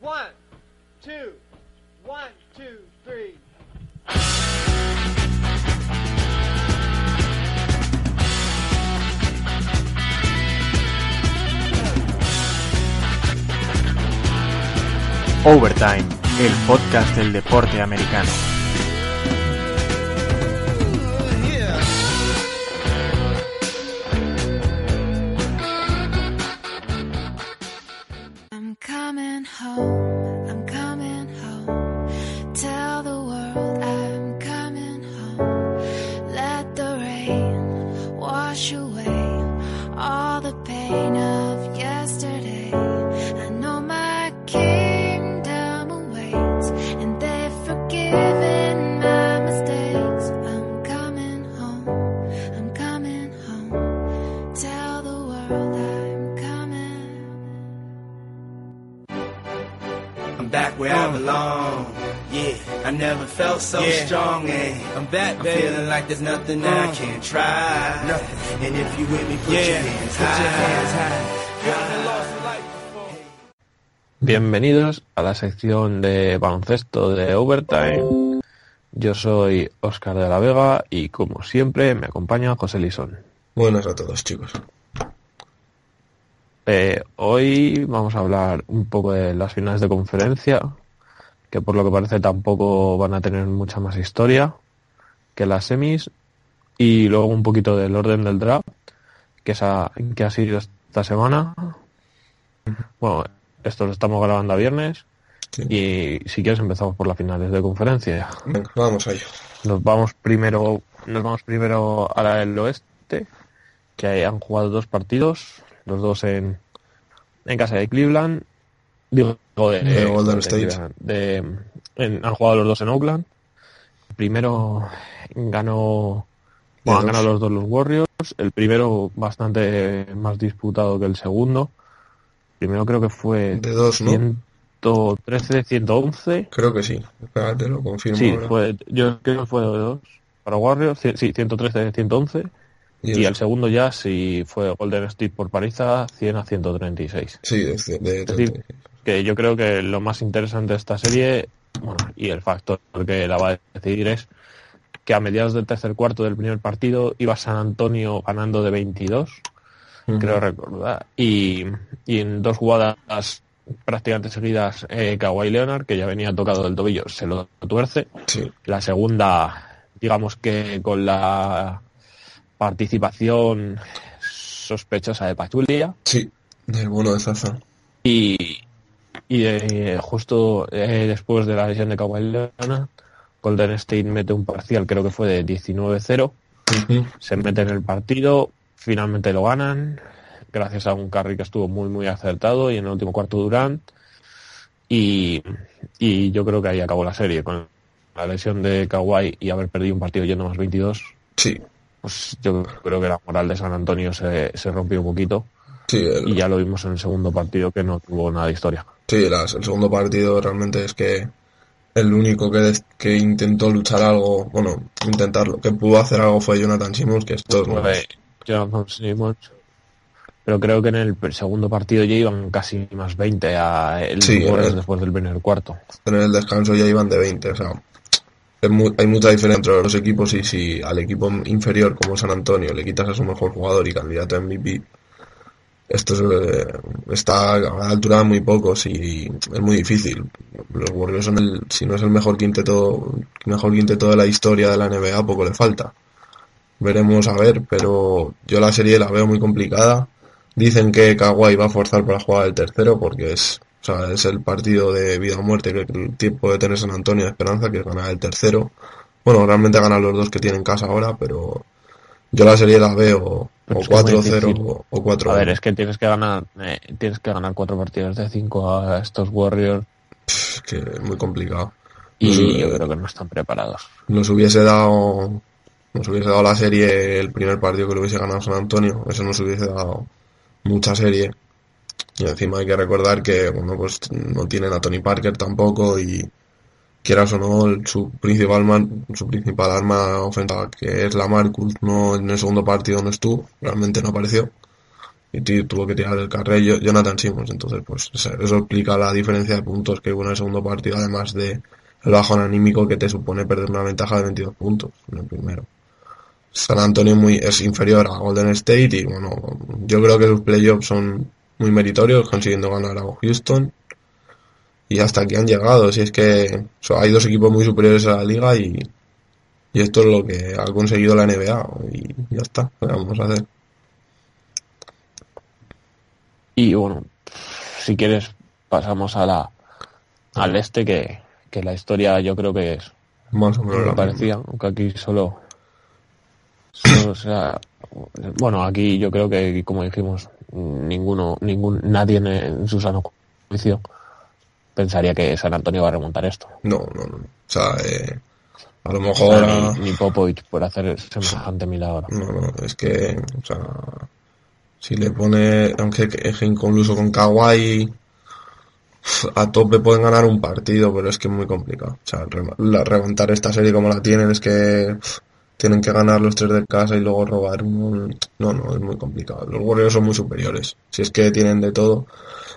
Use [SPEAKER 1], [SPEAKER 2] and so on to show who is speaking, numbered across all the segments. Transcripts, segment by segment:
[SPEAKER 1] One, two, one, two, three.
[SPEAKER 2] Overtime, el podcast del deporte americano.
[SPEAKER 3] I'm coming home,
[SPEAKER 4] back where I belong. Yeah, I never felt so
[SPEAKER 5] Yeah.
[SPEAKER 4] strong. And
[SPEAKER 5] I'm back,
[SPEAKER 4] I'm
[SPEAKER 5] baby.
[SPEAKER 4] feeling like there's nothing that I can't try.
[SPEAKER 5] Nothing.
[SPEAKER 4] And if you with me, put
[SPEAKER 5] Yeah,
[SPEAKER 4] your hands
[SPEAKER 5] put your
[SPEAKER 4] high.
[SPEAKER 5] hands high.
[SPEAKER 6] Bienvenidos a la sección de baloncesto de Overtime. Yo soy Óscar de la Vega y como siempre me acompaña José Lisón.
[SPEAKER 7] Buenas a todos, chicos.
[SPEAKER 6] Eh, hoy vamos a hablar un poco de las finales de conferencia, que por lo que parece tampoco van a tener mucha más historia que las semis, y luego un poquito del orden del draft, que, que ha sido esta semana. Bueno, esto lo estamos grabando a viernes,
[SPEAKER 7] Sí.
[SPEAKER 6] y si quieres empezamos por las finales de conferencia.
[SPEAKER 7] Venga, vamos a ello.
[SPEAKER 6] Nos vamos primero, nos vamos primero a la del oeste, que han jugado dos partidos, los dos en, en casa de Cleveland, digo de,
[SPEAKER 7] De Golden State.
[SPEAKER 6] De- en- han jugado los dos en Oakland. Primero ganó, bueno, han ganado los dos los Warriors, el primero bastante más disputado que el segundo. Primero creo que fue
[SPEAKER 7] De dos, ¿no?
[SPEAKER 6] 113, 111.
[SPEAKER 7] Creo que sí. Espérate, lo confirmo.
[SPEAKER 6] Sí,
[SPEAKER 7] ahora.
[SPEAKER 6] fue, yo creo que fue de dos para Warriors, sí, 113 111 y el segundo ya sí fue Golden State por paliza 100 a 136.
[SPEAKER 7] Sí, de, de,
[SPEAKER 6] Es decir, que yo creo que lo más interesante de esta serie, bueno, y el factor que la va a decidir es que a mediados del tercer cuarto del primer partido iba San Antonio ganando de 22,
[SPEAKER 7] Ujú.
[SPEAKER 6] creo recordar, y, y en dos jugadas prácticamente seguidas eh, Kawhi Leonard, que ya venía tocado del tobillo, se lo tuerce.
[SPEAKER 7] Sí,
[SPEAKER 6] La segunda, digamos que con la participación sospechosa de Pachulia
[SPEAKER 7] sí. Del bueno de Zaza.
[SPEAKER 6] y, y eh, justo eh, después de la lesión de Kawhi Leonard, Golden State mete un parcial, creo que fue de 19-0,
[SPEAKER 7] Ujú.
[SPEAKER 6] se mete en el partido, finalmente lo ganan, gracias a un carry que estuvo muy muy acertado y en el último cuarto Durant y, y yo creo que ahí acabó la serie con la lesión de Kawhi y haber perdido un partido yendo más 22
[SPEAKER 7] Sí,
[SPEAKER 6] pues yo creo que la moral de San Antonio se, se rompió un poquito
[SPEAKER 7] sí. El,
[SPEAKER 6] y ya lo vimos en el segundo partido que no tuvo nada de historia.
[SPEAKER 7] Sí las- el segundo partido realmente es que el único que, que intentó luchar algo, bueno, intentarlo, que pudo hacer algo fue Jonathan Simmons, que esto no
[SPEAKER 6] Fue Jonathan Simmons. Pero creo que en el segundo partido ya iban casi más 20 a el
[SPEAKER 7] Sí, el-
[SPEAKER 6] después del primer cuarto.
[SPEAKER 7] en el descanso ya iban de 20, o sea, es mu- hay mucha diferencia entre los equipos y si al equipo inferior como San Antonio le quitas a su mejor jugador y candidato a MVP, esto es, eh, está a la altura de muy pocos y es muy difícil. Los Warriors son el, si no es el mejor quinteto, mejor quinteto de la historia de la NBA, poco le falta. Veremos a ver, pero yo la serie la veo muy complicada. Dicen que Kawhi va a forzar para jugar el tercero porque es, o sea, es el partido de vida o muerte que el tiempo de tener San Antonio de esperanza, que es ganar el tercero. Bueno, realmente ganan los dos que tienen casa ahora, pero yo la serie la veo
[SPEAKER 6] Pero
[SPEAKER 7] O
[SPEAKER 6] es que es muy
[SPEAKER 7] 4-0
[SPEAKER 6] difícil.
[SPEAKER 7] o- o 4
[SPEAKER 6] A ver, es que tienes que ganar, eh, tienes que ganar cuatro partidos de cinco a estos Warriors
[SPEAKER 7] Es que es muy complicado.
[SPEAKER 6] y
[SPEAKER 7] Nos,
[SPEAKER 6] yo creo que no están preparados.
[SPEAKER 7] nos hubiese dado nos hubiese dado la serie el primer partido que lo hubiese ganado San Antonio eso nos hubiese dado mucha serie y encima hay que recordar que bueno pues no tienen a Tony Parker tampoco y quieras o no su principal man- su principal arma ofensiva que es la Marcus no en el segundo partido no estuvo realmente no apareció y tu- tuvo que tirar el carril Jo- Jonathan Simmons entonces pues eso explica la diferencia de puntos que hubo en el segundo partido además de el bajón anímico que te supone perder una ventaja de 22 puntos en el primero. San Antonio muy, es inferior a Golden State y bueno, yo creo que sus playoffs son muy meritorios consiguiendo ganar a Houston y hasta aquí han llegado. Si es que o sea, hay dos equipos muy superiores a la liga y, y esto es lo que ha conseguido la NBA y ya está, ¿qué vamos a hacer?
[SPEAKER 6] Y bueno, si quieres pasamos a la al este que, que la historia yo creo que es
[SPEAKER 7] Más o menos
[SPEAKER 6] me parecía, aunque aquí solo, solo sea, bueno, aquí yo creo que como dijimos, ninguno, ningún, nadie en, en su sano juicio pensaría que San Antonio va a remontar esto.
[SPEAKER 7] No, no, no. O sea, eh, a lo mejor...
[SPEAKER 6] Ni, ni Popovich por hacer semejante milagro.
[SPEAKER 7] No, no, es que, o sea, si le pone, aunque es incluso con Kawhi, a tope pueden ganar un partido, pero es que es muy complicado. O sea, remontar esta serie como la tienen es que tienen que ganar los tres de casa y luego robar. No, no, es muy complicado. Los Warriors son muy superiores. Si es que tienen de todo,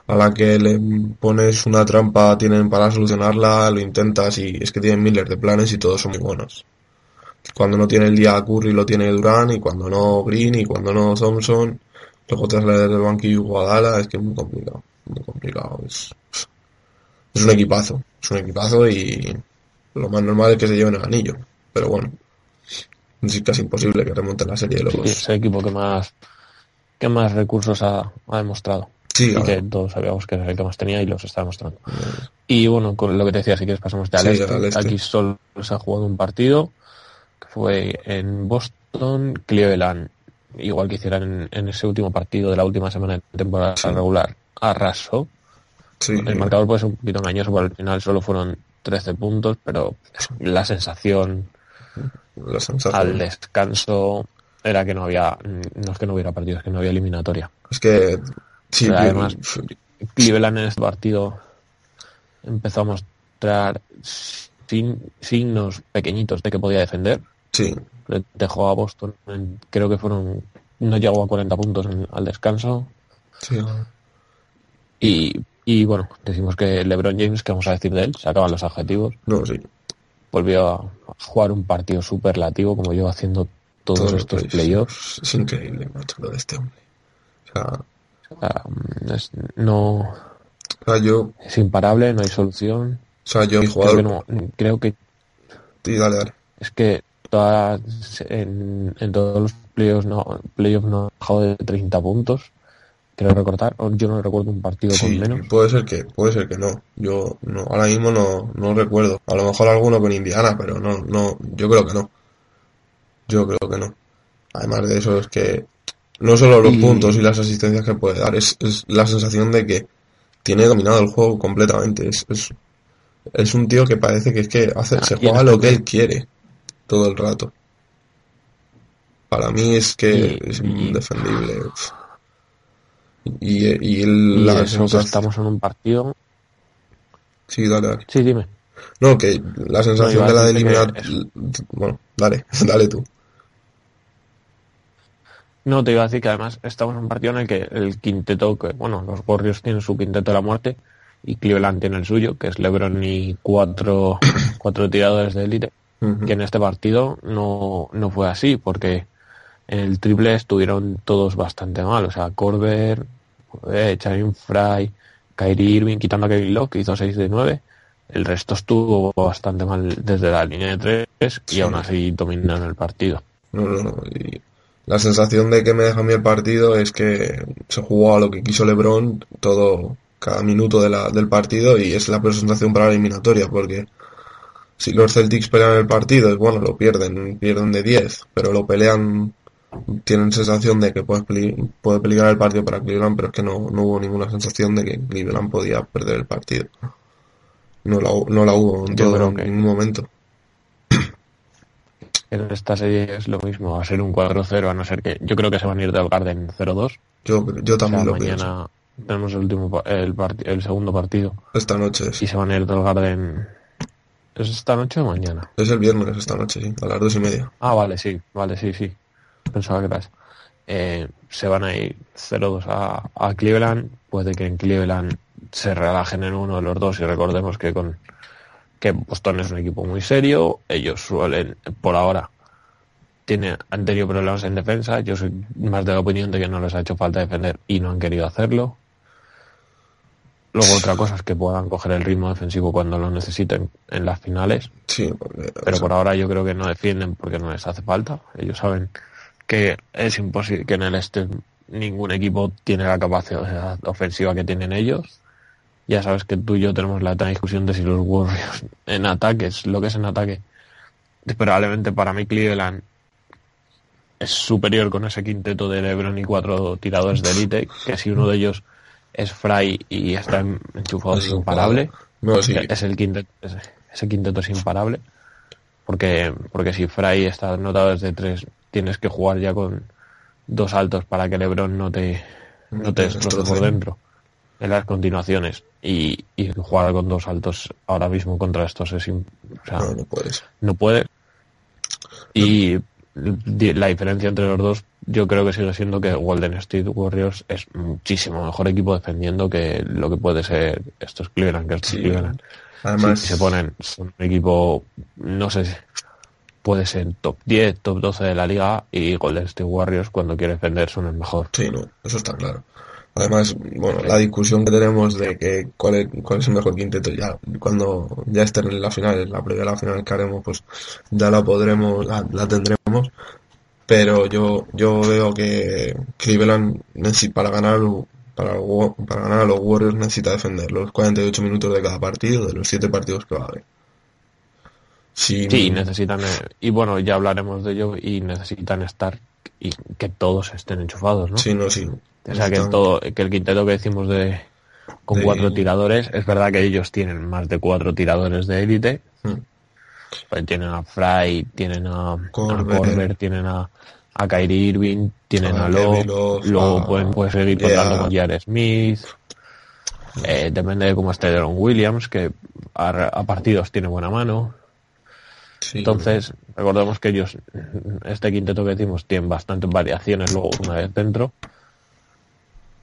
[SPEAKER 7] a la que le pones una trampa tienen para solucionarla, lo intentas y es que tienen miles de planes y todos son muy buenos cuando no tiene el día Curry lo tiene Durán y cuando no Green y cuando no Thompson luego trasladar del banquillo Guadala es que es muy complicado muy complicado es, es un equipazo es un equipazo y lo más normal es que se lleven el anillo pero bueno es casi imposible que remonten la serie de
[SPEAKER 6] Sí,
[SPEAKER 7] los
[SPEAKER 6] es el equipo que más, que más recursos ha, ha demostrado.
[SPEAKER 7] Sí,
[SPEAKER 6] y que todos sabíamos que era el que más tenía y los está demostrando. Y bueno, con lo que te decía, si quieres pasamos de al,
[SPEAKER 7] Sí,
[SPEAKER 6] este.
[SPEAKER 7] al este.
[SPEAKER 6] Aquí solo se ha jugado un partido, que fue en Boston, Cleveland, igual que hicieran en, en ese último partido de la última semana de temporada
[SPEAKER 7] Sí.
[SPEAKER 6] regular, arrasó.
[SPEAKER 7] sí,
[SPEAKER 6] El marcador puede ser un poquito engañoso, pero al final solo fueron 13 puntos, pero la sensación
[SPEAKER 7] la sensación
[SPEAKER 6] al descanso era que no había, no es que no hubiera partido, es que no había eliminatoria.
[SPEAKER 7] es que sí,
[SPEAKER 6] Pero además, Cleveland en este partido empezó a mostrar sin- signos pequeñitos de que podía defender.
[SPEAKER 7] sí
[SPEAKER 6] Le dejó a Boston, en- creo que fueron, no llegó a 40 puntos en- al descanso.
[SPEAKER 7] sí,
[SPEAKER 6] Y, y bueno, decimos que LeBron James, que vamos a decir de él, se acaban los adjetivos,
[SPEAKER 7] no, sí
[SPEAKER 6] volvió a jugar un partido superlativo como lleva haciendo todos,
[SPEAKER 7] Todos
[SPEAKER 6] estos
[SPEAKER 7] playoffs.
[SPEAKER 6] playoffs.
[SPEAKER 7] es increíble macho lo de este hombre o sea,
[SPEAKER 6] Mm, es- no
[SPEAKER 7] o sea, yo
[SPEAKER 6] es imparable, no hay solución.
[SPEAKER 7] o sea yo mi
[SPEAKER 6] Creo que, no, creo que
[SPEAKER 7] sí, dale dale
[SPEAKER 6] es que todas, en, en todos los playoffs no, playoffs no ha bajado de 30 puntos. Quiero recordar, yo no recuerdo un partido
[SPEAKER 7] Sí,
[SPEAKER 6] con menos.
[SPEAKER 7] puede ser que, puede ser que no. Yo no, ahora mismo no, no recuerdo. A lo mejor alguno con Indiana, pero no, no, yo creo que no. Yo creo que no. Además de eso es que no solo los
[SPEAKER 6] Y-
[SPEAKER 7] puntos y las asistencias que puede dar, es, es la sensación de que tiene dominado el juego completamente. Es, es, es un tío que parece que es que hace,
[SPEAKER 6] Ah,
[SPEAKER 7] se juega lo que él quiere todo el rato. Para mí es que
[SPEAKER 6] Y-
[SPEAKER 7] es indefendible. Y, y la
[SPEAKER 6] eso que
[SPEAKER 7] sensación-
[SPEAKER 6] estamos en un partido.
[SPEAKER 7] Sí, dale, dale.
[SPEAKER 6] Sí, dime.
[SPEAKER 7] No, que la sensación de la de
[SPEAKER 6] decirte
[SPEAKER 7] eliminar... Bueno, dale, dale tú.
[SPEAKER 6] No, te iba a decir que además estamos en un partido en el que el quinteto, que bueno, los Warriors tienen su quinteto de la muerte y Cleveland tiene el suyo, que es LeBron y cuatro, cuatro tiradores de élite. Que en este partido no, no fue así, porque en el triple estuvieron todos bastante mal. O sea, Corber, eh, Charin Fry, Kyrie Irving, quitando a Kevin Love, que hizo 6 de 9. El resto estuvo bastante mal desde la línea de 3 y
[SPEAKER 7] Sí.
[SPEAKER 6] aún así dominaron el partido.
[SPEAKER 7] No, no, no. Y la sensación de que me deja a mí el partido es que se jugó a lo que quiso LeBron todo, cada minuto de la, del partido y es la presentación para la eliminatoria, porque si los Celtics pelean el partido, es bueno, lo pierden, pierden de 10, pero lo pelean tienen sensación de que puede, puede peligrar el partido para Cleveland, pero es que no, no hubo ninguna sensación de que Cleveland podía perder el partido. No la, no la hubo en todo en ningún momento.
[SPEAKER 6] En esta serie es lo mismo, va a ser un 4-0, a no ser que yo creo que se van a ir del Garden 0-2.
[SPEAKER 7] Yo, yo
[SPEAKER 6] O sea,
[SPEAKER 7] también lo pienso.
[SPEAKER 6] mañana tenemos el último el, parti- el segundo partido
[SPEAKER 7] Esta noche es,
[SPEAKER 6] y se van a ir del Garden. ¿Es esta noche o mañana?
[SPEAKER 7] es el viernes esta noche, sí, a las dos y media.
[SPEAKER 6] Ah, vale, sí, vale, sí, sí. Pensaba que eso. Eh, se van a ir 0-2 a, a Cleveland. Puede que en Cleveland se relajen en uno de los dos y recordemos que con que Boston es un equipo muy serio. Ellos suelen, por ahora, tiene, han tenido problemas en defensa. Yo soy más de la opinión de que no les ha hecho falta defender y no han querido hacerlo. Luego otra cosa es que puedan coger el ritmo defensivo cuando lo necesiten en las finales.
[SPEAKER 7] Sí, porque,
[SPEAKER 6] Pero
[SPEAKER 7] sea,
[SPEAKER 6] por ahora yo creo que no defienden porque no les hace falta. Ellos saben que es imposible que en el este ningún equipo tiene la capacidad ofensiva que tienen ellos. Ya sabes que tú y yo tenemos la discusión de si los Warriors en ataque es lo que es en ataque. Probablemente para mí Cleveland es superior con ese quinteto de LeBron y cuatro tiradores de élite, que si uno de ellos es Fry y está enchufado
[SPEAKER 7] Es
[SPEAKER 6] imparable.
[SPEAKER 7] No, sí,
[SPEAKER 6] Es el quinteto, ese, ese quinteto es imparable. Porque, porque si Fry está anotado desde tres, tienes que jugar ya con dos altos para que LeBron no te, no te destroce por dentro en las continuaciones. Y, y jugar con dos altos ahora mismo contra estos es, o sea,
[SPEAKER 7] no, no puedes.
[SPEAKER 6] no puede. Y la diferencia entre los dos, yo creo que sigue siendo que Golden State Warriors es muchísimo mejor equipo defendiendo que lo que puede ser estos Cleveland, que estos
[SPEAKER 7] Sí.
[SPEAKER 6] Cleveland.
[SPEAKER 7] Además,
[SPEAKER 6] se ponen, son un equipo, no sé si puede ser top 10, top 12 de la liga y Golden State Warriors cuando quiere defender son el mejor.
[SPEAKER 7] Sí, no, eso está claro. Además, bueno, la discusión que tenemos de que cuál es, cuál es el mejor quinteto ya, cuando ya estén en la final, en la previa a la final que haremos, pues ya la podremos, la, la tendremos. Pero yo, yo veo que Cleveland necesita, para ganar, para, para ganar a los Warriors necesita defender los 48 minutos de cada partido, de los 7 partidos que va a haber.
[SPEAKER 6] Sí, necesitan, eh, y bueno, ya hablaremos de ello, y necesitan estar, y que todos estén enchufados, ¿no?
[SPEAKER 7] sí, no, sí.
[SPEAKER 6] O sea, que, todo, que el quinteto que decimos de con
[SPEAKER 7] De-
[SPEAKER 6] cuatro tiradores, es verdad que ellos tienen más de cuatro tiradores de élite.
[SPEAKER 7] Mm.
[SPEAKER 6] Pues tienen a Fry, tienen a
[SPEAKER 7] Korver.
[SPEAKER 6] a Korver, tienen a, a Kyrie Irving, tienen
[SPEAKER 7] A
[SPEAKER 6] a Love, luego pueden, pueden seguir
[SPEAKER 7] Yeah.
[SPEAKER 6] contando con J.R. Smith. Eh, depende de cómo esté Deron Williams, que a, a partidos tiene buena mano.
[SPEAKER 7] Sí,
[SPEAKER 6] Entonces, recordemos que ellos, este quinteto que decimos, tienen bastantes variaciones luego una vez dentro.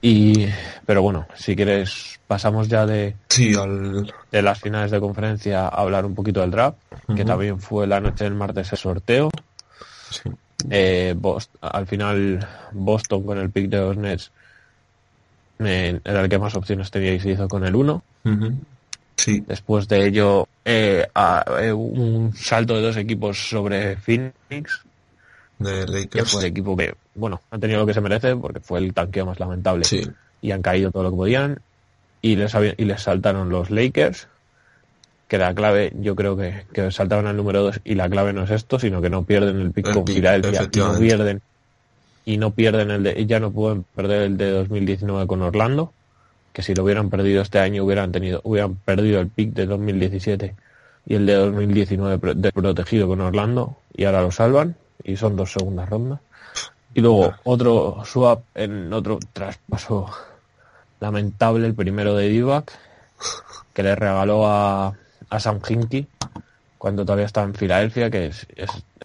[SPEAKER 6] Y, pero bueno, si quieres, pasamos ya de,
[SPEAKER 7] sí, al,
[SPEAKER 6] de las finales de conferencia a hablar un poquito del draft, que también fue la noche del martes el sorteo.
[SPEAKER 7] sí.
[SPEAKER 6] Eh, Bos- al final, Boston con el pick de los Nets eh, era el que más opciones tenía y se hizo con el 1.
[SPEAKER 7] Ujú. Sí,
[SPEAKER 6] Después de ello, eh, a- eh, un salto de dos equipos sobre Phoenix,
[SPEAKER 7] de Lakers.
[SPEAKER 6] el equipo que, bueno, han tenido lo que se merece porque fue el tanqueo más lamentable.
[SPEAKER 7] Sí,
[SPEAKER 6] y han caído todo lo que podían. Y les, y les saltaron los Lakers, que la clave, yo creo que, que saltaron al número 2 y la clave no es esto, sino que no pierden el pick
[SPEAKER 7] El
[SPEAKER 6] con
[SPEAKER 7] pick,
[SPEAKER 6] Filadelfia. Y no pierden y no pierden el de, ya no pueden perder el de 2019 con Orlando, que si lo hubieran perdido este año hubieran tenido, hubieran perdido el pick de 2017 y el de 2019 pro- de- protegido con Orlando y ahora lo salvan y son dos segundas rondas. Y luego otro swap en otro traspaso lamentable, el primero de Divac, que le regaló a, a Sam Hinkie cuando todavía estaba en Filadelfia, que es,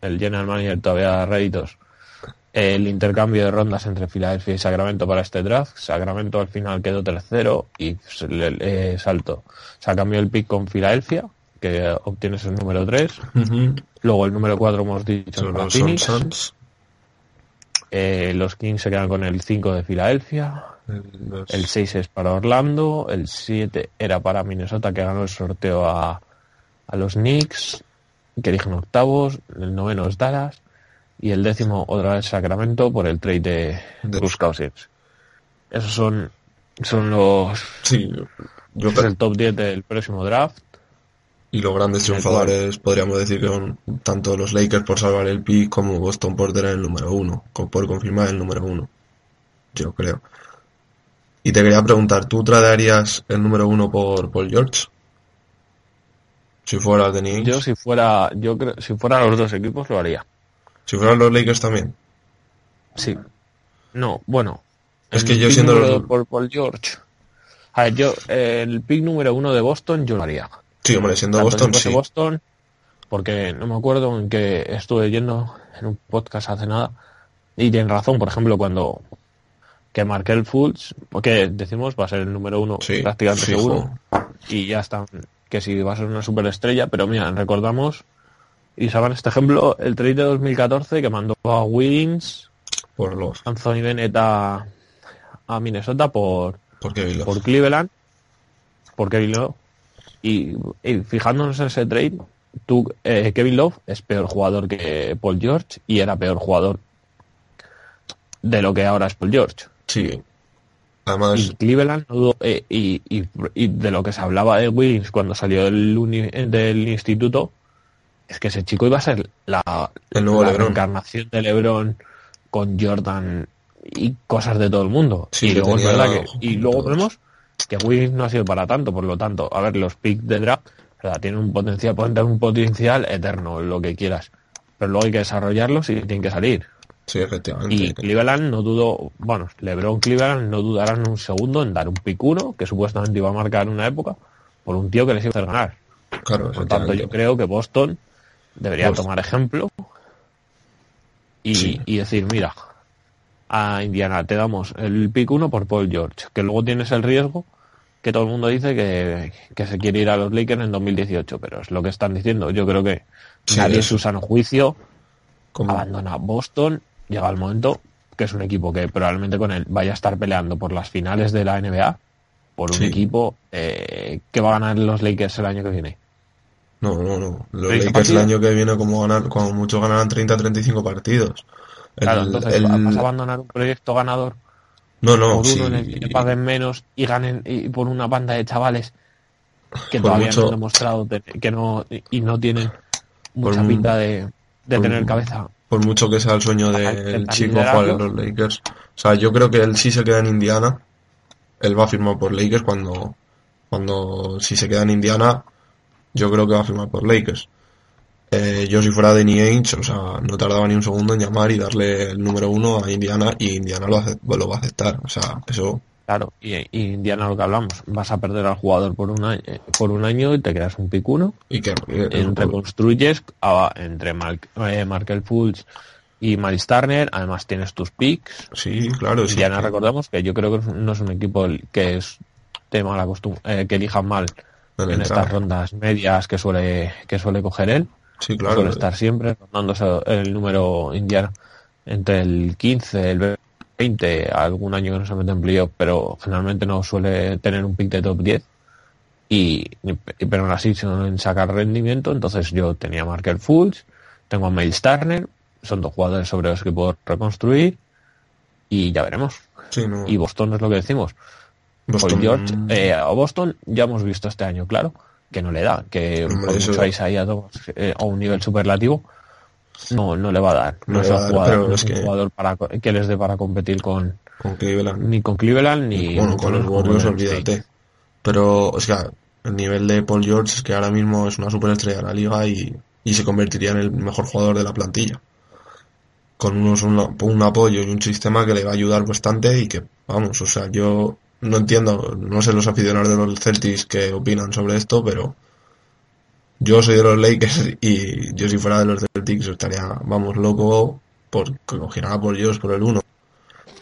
[SPEAKER 6] el general manager todavía da réditos. El intercambio de rondas entre Filadelfia y Sacramento para este draft. Sacramento al final quedó tercero y se le saltó. O sea, cambió el pick con Filadelfia, que obtienes el número 3.
[SPEAKER 7] Ujú.
[SPEAKER 6] Luego el número 4 hemos dicho para
[SPEAKER 7] los
[SPEAKER 6] Phoenix. Eh, los Kings se quedan con el 5 de Filadelfia. El 6 es para Orlando. El 7 era para Minnesota, que ganó el sorteo a, a los Knicks, que eligen octavos. El noveno es Dallas. Y el décimo, otra vez Sacramento, por el trade de
[SPEAKER 7] De-
[SPEAKER 6] Bruce Cousins. Esos son, son los.
[SPEAKER 7] Sí, yo
[SPEAKER 6] es el top 10 del próximo draft.
[SPEAKER 7] Y los grandes triunfadores podríamos decir que son tanto los Lakers por salvar el pick como Boston por tener el número uno, por confirmar el número uno. Yo creo. Y te quería preguntar, ¿tú tradearías el número uno por Paul George? Si fuera de.
[SPEAKER 6] Yo si fuera, yo creo, si fuera los dos equipos lo haría.
[SPEAKER 7] Si fueran los Lakers también.
[SPEAKER 6] Sí. No, bueno.
[SPEAKER 7] Es que yo siendo los-
[SPEAKER 6] por Paul George. A ver, yo, eh, el pick número uno de Boston yo lo haría.
[SPEAKER 7] Sí, hombre, siendo
[SPEAKER 6] Tanto
[SPEAKER 7] Boston, sí.
[SPEAKER 6] Boston, porque no me acuerdo en que estuve yendo en un podcast hace nada. Y tienen razón, por ejemplo, cuando que Markel Fultz, porque decimos va a ser el número uno
[SPEAKER 7] Sí,
[SPEAKER 6] prácticamente
[SPEAKER 7] fijo.
[SPEAKER 6] seguro. Y ya está, que si va a ser una superestrella, pero mira, recordamos, y saben este ejemplo, el trade de 2014 que mandó a Wiggins,
[SPEAKER 7] Por los.
[SPEAKER 6] Anthony Bennett a, a Minnesota por,
[SPEAKER 7] Por Love.
[SPEAKER 6] por Cleveland, por Kevin Love. Y, y fijándonos en ese trade, tú, eh, Kevin Love es peor jugador que Paul George y era peor jugador de lo que ahora es Paul George.
[SPEAKER 7] Sí. Además,
[SPEAKER 6] Y Cleveland, no dudo- eh, y, y- y de lo que se hablaba de Wiggins cuando salió del, uni- del instituto, es que ese chico iba a ser la,
[SPEAKER 7] El nuevo
[SPEAKER 6] la
[SPEAKER 7] LeBron.
[SPEAKER 6] reencarnación de LeBron con Jordan y cosas de todo el mundo.
[SPEAKER 7] Sí,
[SPEAKER 6] y luego es
[SPEAKER 7] tenía
[SPEAKER 6] verdad que, y luego
[SPEAKER 7] todos.
[SPEAKER 6] vemos que Wiggins no ha sido para tanto, por lo tanto, a ver, los picks de draft, tienen un potencial, pueden tener un potencial eterno, lo que quieras. Pero luego hay que desarrollarlos y tienen que salir.
[SPEAKER 7] sí, efectivamente.
[SPEAKER 6] Y Cleveland no dudo, bueno, LeBron Cleveland no dudarán un segundo en dar un pick uno, que supuestamente iba a marcar una época, por un tío que les iba a hacer ganar.
[SPEAKER 7] Claro,
[SPEAKER 6] Por tanto, yo creo que Boston debería
[SPEAKER 7] Boston.
[SPEAKER 6] tomar ejemplo y,
[SPEAKER 7] Sí.
[SPEAKER 6] y decir, mira, a Indiana te damos el pick uno por Paul George, que luego tienes el riesgo que todo el mundo dice que, que se quiere ir a los Lakers en 2018, pero es lo que están diciendo. Yo creo que
[SPEAKER 7] Sí,
[SPEAKER 6] nadie en su sano juicio abandona Boston, llega el momento que es un equipo que probablemente con él vaya a estar peleando por las finales de la NBA, por un
[SPEAKER 7] Sí.
[SPEAKER 6] equipo eh, que va a ganar los Lakers el año que viene.
[SPEAKER 7] No, no, no. Los
[SPEAKER 6] 30
[SPEAKER 7] Lakers el año que viene, como ganar, como mucho ganarán 30-35 partidos. El-
[SPEAKER 6] Claro, entonces
[SPEAKER 7] el-
[SPEAKER 6] vas a abandonar un proyecto ganador
[SPEAKER 7] no, no,
[SPEAKER 6] por
[SPEAKER 7] sí.
[SPEAKER 6] uno en el que paguen menos y ganen y por una banda de chavales que
[SPEAKER 7] Por
[SPEAKER 6] todavía no han demostrado que no y no tienen mucha
[SPEAKER 7] Por-
[SPEAKER 6] pinta de, de tener cabeza.
[SPEAKER 7] Por mucho que sea el sueño del
[SPEAKER 6] Intentar
[SPEAKER 7] chico jugar en los Lakers. O sea, yo creo que él sí se queda en Indiana. Él va a firmar por Lakers cuando, cuando si se queda en Indiana, yo creo que va a firmar por Lakers. Eh, yo si fuera Danny Ainge, o sea, no tardaba ni un segundo en llamar y darle el número uno a Indiana y Indiana lo, hace- lo va a aceptar. O sea, eso
[SPEAKER 6] Claro, y, y Indiana lo que hablamos, vas a perder al jugador por un año, por un año y te quedas un pick uno,
[SPEAKER 7] y que
[SPEAKER 6] reconstruyes a- entre Mark, eh, Markel Fultz y Miles Turner, además tienes tus picks,
[SPEAKER 7] sí, claro, sí.
[SPEAKER 6] Indiana
[SPEAKER 7] que-
[SPEAKER 6] recordemos que yo creo que no es un equipo que es de mala costumbre, que elijan mal
[SPEAKER 7] en
[SPEAKER 6] estas rondas medias que suele que suele coger él.
[SPEAKER 7] Sí, claro.
[SPEAKER 6] suele estar siempre rondándose el número Indiana entre el 15, el 20, algún año que no se mete en playoff, pero generalmente no suele tener un pick de top 10. Y, y- pero aún así suelen sacar rendimiento, entonces yo tenía a Markel Fultz, tengo a Miles Turner, son dos jugadores sobre los que puedo reconstruir y ya veremos.
[SPEAKER 7] Sí, no.
[SPEAKER 6] Y Boston es lo que decimos.
[SPEAKER 7] Boston-
[SPEAKER 6] Paul George, eh, a Boston ya hemos visto este año, claro, que no le da, que
[SPEAKER 7] Hombre,
[SPEAKER 6] por
[SPEAKER 7] eso-
[SPEAKER 6] mucho a Isaiah eh, a un nivel superlativo no, no le va a dar.
[SPEAKER 7] No
[SPEAKER 6] No,
[SPEAKER 7] le
[SPEAKER 6] es
[SPEAKER 7] va
[SPEAKER 6] un
[SPEAKER 7] dar,
[SPEAKER 6] jugador, no
[SPEAKER 7] es
[SPEAKER 6] un
[SPEAKER 7] que-
[SPEAKER 6] jugador para, que les dé para competir con
[SPEAKER 7] con Cleveland.
[SPEAKER 6] ni con Cleveland ni
[SPEAKER 7] bueno, con los Warriors, olvídate. Pero, o sea, el nivel de Paul George es que ahora mismo es una superestrella de la liga y, y se convertiría en el mejor jugador de la plantilla. Con unos un, un apoyo y un sistema que le va a ayudar bastante y que, vamos, o sea, yo no entiendo, no sé los aficionados de los Celtics que opinan sobre esto, pero yo soy de los Lakers y yo si fuera de los Celtics estaría, vamos, loco por que cogieran a Paul George por el 1.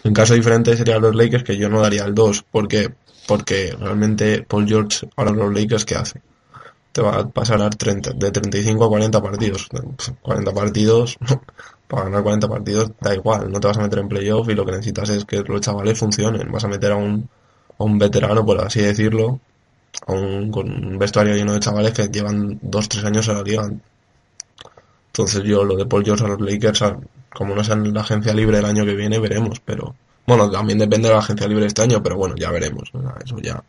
[SPEAKER 7] En caso diferente serían los Lakers que yo no daría el 2. ¿Por qué? Porque realmente Paul George, ahora los Lakers, ¿qué hace? Te va a pasar a 30, de 35 a 40 partidos. 40 partidos, para ganar 40 partidos da igual, no te vas a meter en playoff y lo que necesitas es que los chavales funcionen. Vas a meter a un, a un veterano, por así decirlo, a un, con un vestuario lleno de chavales que llevan 2-3 años en la liga. Entonces yo lo de Paul George a los Lakers, a- como no sea en la agencia libre el año que viene, veremos, pero bueno, también depende de la agencia libre este año, pero bueno, ya veremos, eso ya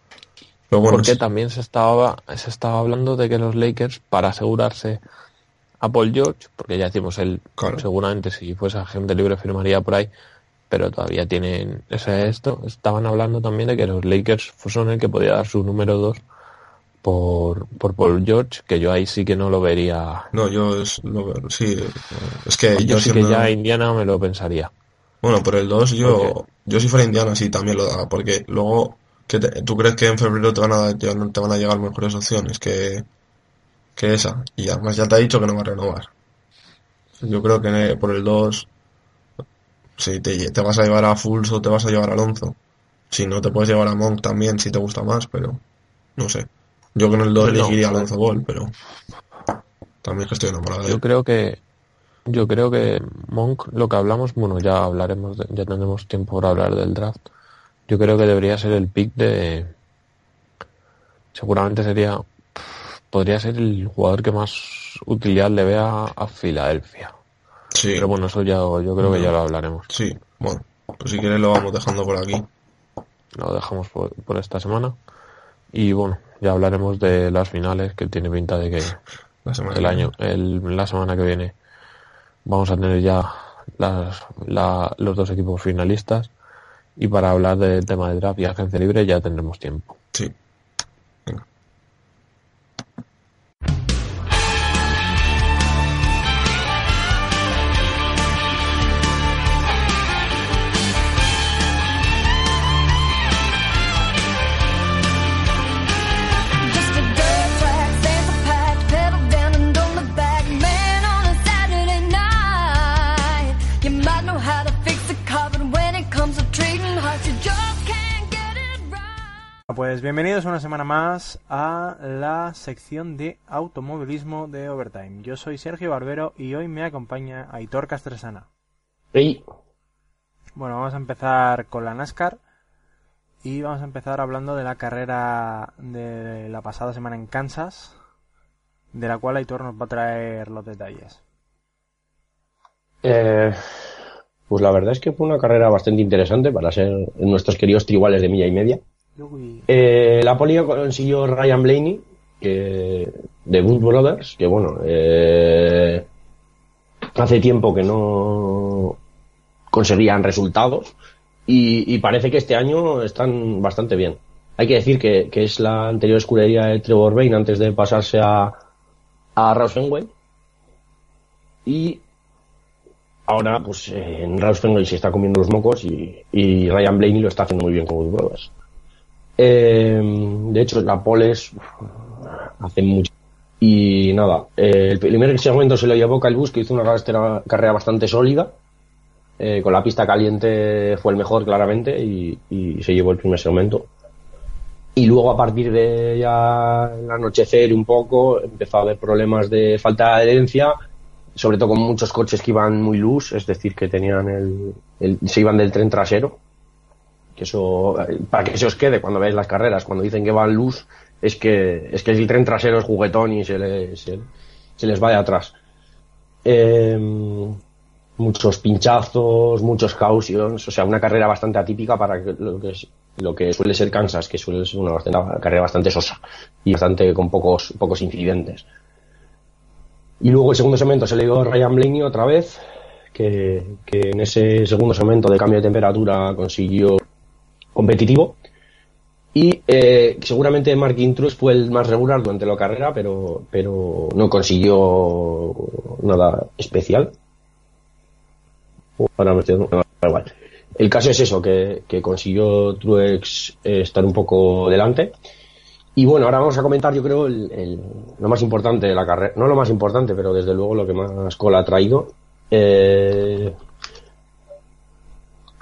[SPEAKER 7] Pero bueno,
[SPEAKER 6] porque también se estaba, se estaba hablando de que los Lakers, para asegurarse a Paul George, porque ya decimos, él
[SPEAKER 7] Claro.
[SPEAKER 6] seguramente si fuese agente libre firmaría por ahí, pero todavía tienen ese esto. Estaban hablando también de que los Lakers son el que podía dar su número 2 por, por Paul George, que yo ahí sí que no lo vería.
[SPEAKER 7] No, yo es, sí, es que
[SPEAKER 6] Yo
[SPEAKER 7] yo
[SPEAKER 6] sí que ya Indiana me lo pensaría.
[SPEAKER 7] Bueno, por el 2 yo,
[SPEAKER 6] Ok.
[SPEAKER 7] yo si fuera Indiana sí también lo daba, porque luego, ¿qué te- ¿tú crees que en febrero te van a, te van a llegar mejores opciones que, que esa? Y además ya te ha dicho que no va a renovar. Yo creo que por el 2, si te, te vas a llevar a Fulls o te vas a llevar a Alonso. Si no, te puedes llevar a Monk también si te gusta más, pero no sé. Yo con el 2
[SPEAKER 6] Pues no.
[SPEAKER 7] elegiría a Alonso Ball, pero también es que estoy enamorado
[SPEAKER 6] Yo creo que yo creo que Monk, lo que hablamos, bueno, ya hablaremos, de- ya tendremos tiempo para hablar del draft. Yo creo que debería ser el pick de, seguramente sería, podría ser el jugador que más utilidad le vea a Filadelfia.
[SPEAKER 7] Sí,
[SPEAKER 6] Pero bueno, eso ya, yo creo que ya lo hablaremos.
[SPEAKER 7] sí, bueno, pues si quieres lo vamos dejando por aquí.
[SPEAKER 6] Lo dejamos por, por esta semana. Y bueno, ya hablaremos de las finales, que tiene pinta de que
[SPEAKER 7] La semana
[SPEAKER 6] el año, el, la semana que viene vamos a tener ya las, la- los dos equipos finalistas y para hablar del tema de draft y agencia libre ya tendremos tiempo.
[SPEAKER 7] Sí.
[SPEAKER 2] Pues bienvenidos una semana más a la sección de automovilismo de Overtime. Yo soy Sergio Barbero y hoy me acompaña Aitor Castresana.
[SPEAKER 8] Ey,
[SPEAKER 2] Bueno, vamos a empezar con la NASCAR y vamos a empezar hablando de la carrera de la pasada semana en Kansas, de la cual Aitor nos va a traer los detalles.
[SPEAKER 8] eh, pues la verdad es que fue una carrera bastante interesante para ser nuestros queridos tribales de milla y media. Eh, la poli consiguió Ryan Blaney, que, de Wood Brothers, que bueno, eh, hace tiempo que no conseguían resultados y, parece que este año están bastante bien. Hay que decir que, es la anterior escudería de Trevor Bayne antes de pasarse a, a Rouse Fenway. Y ahora, pues eh, en Rouse Fenway se está comiendo los mocos y, y Ryan Blaney lo está haciendo muy bien con Wood Brothers. Eh, de hecho, la pole es uf, hace mucho. Y nada, eh, el primer segmento se lo llevó Busch, que hizo una carrera, bastante sólida. Eh, con la pista caliente fue el mejor, claramente, y, se llevó el primer segmento. Y luego, a partir de ya el anochecer un poco, empezó a haber problemas de falta de adherencia, sobre todo con muchos coches que iban muy loose, es decir, que tenían el, el- se iban del tren trasero que eso para que se os quede cuando veáis las carreras. Cuando dicen que van luz es que es que el tren trasero es juguetón y se, le- se, les va de atrás. Eh, muchos pinchazos muchos cautions o sea una carrera bastante atípica para lo que lo que suele ser Kansas que suele ser una, carrera bastante sosa y bastante con pocos pocos incidentes. Y luego el segundo segmento se le dio Ryan Blaney otra vez que, que en ese segundo segmento de cambio de temperatura consiguió competitivo. Y eh, seguramente Mark Intrus fue el más regular durante la carrera, pero, pero no consiguió nada especial. Ahora me estoy igual. El caso es eso, que, que consiguió Truex eh, estar un poco delante. Y bueno, ahora vamos a comentar, yo creo, el- lo más importante de la carrera. No lo más importante, pero desde luego lo que más cola ha traído. Eh,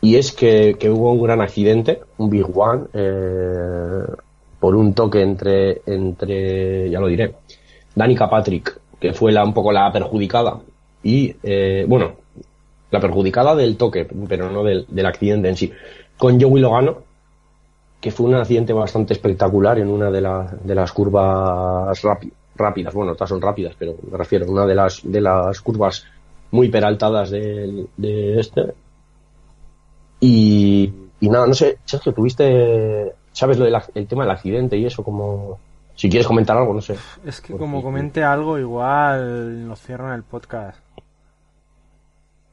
[SPEAKER 8] y es que, que hubo un gran accidente, un Big One, eh, por un toque entre, entre, ya lo diré, Danica Patrick, que fue la, un poco la perjudicada, y, eh, bueno, la perjudicada del toque, pero no del, del accidente en sí, con Joey Logano, que fue un accidente bastante espectacular en una de, la- de las curvas rápi- rápidas, bueno, todas son rápidas, pero me refiero a una de las, de las curvas muy peraltadas del- de, este. Y, y nada, no sé, Sergio, ¿tuviste ¿Sabes lo del el tema del accidente y eso? Como... Si quieres comentar algo, no sé.
[SPEAKER 2] Es que como comente algo, igual nos cierran el podcast.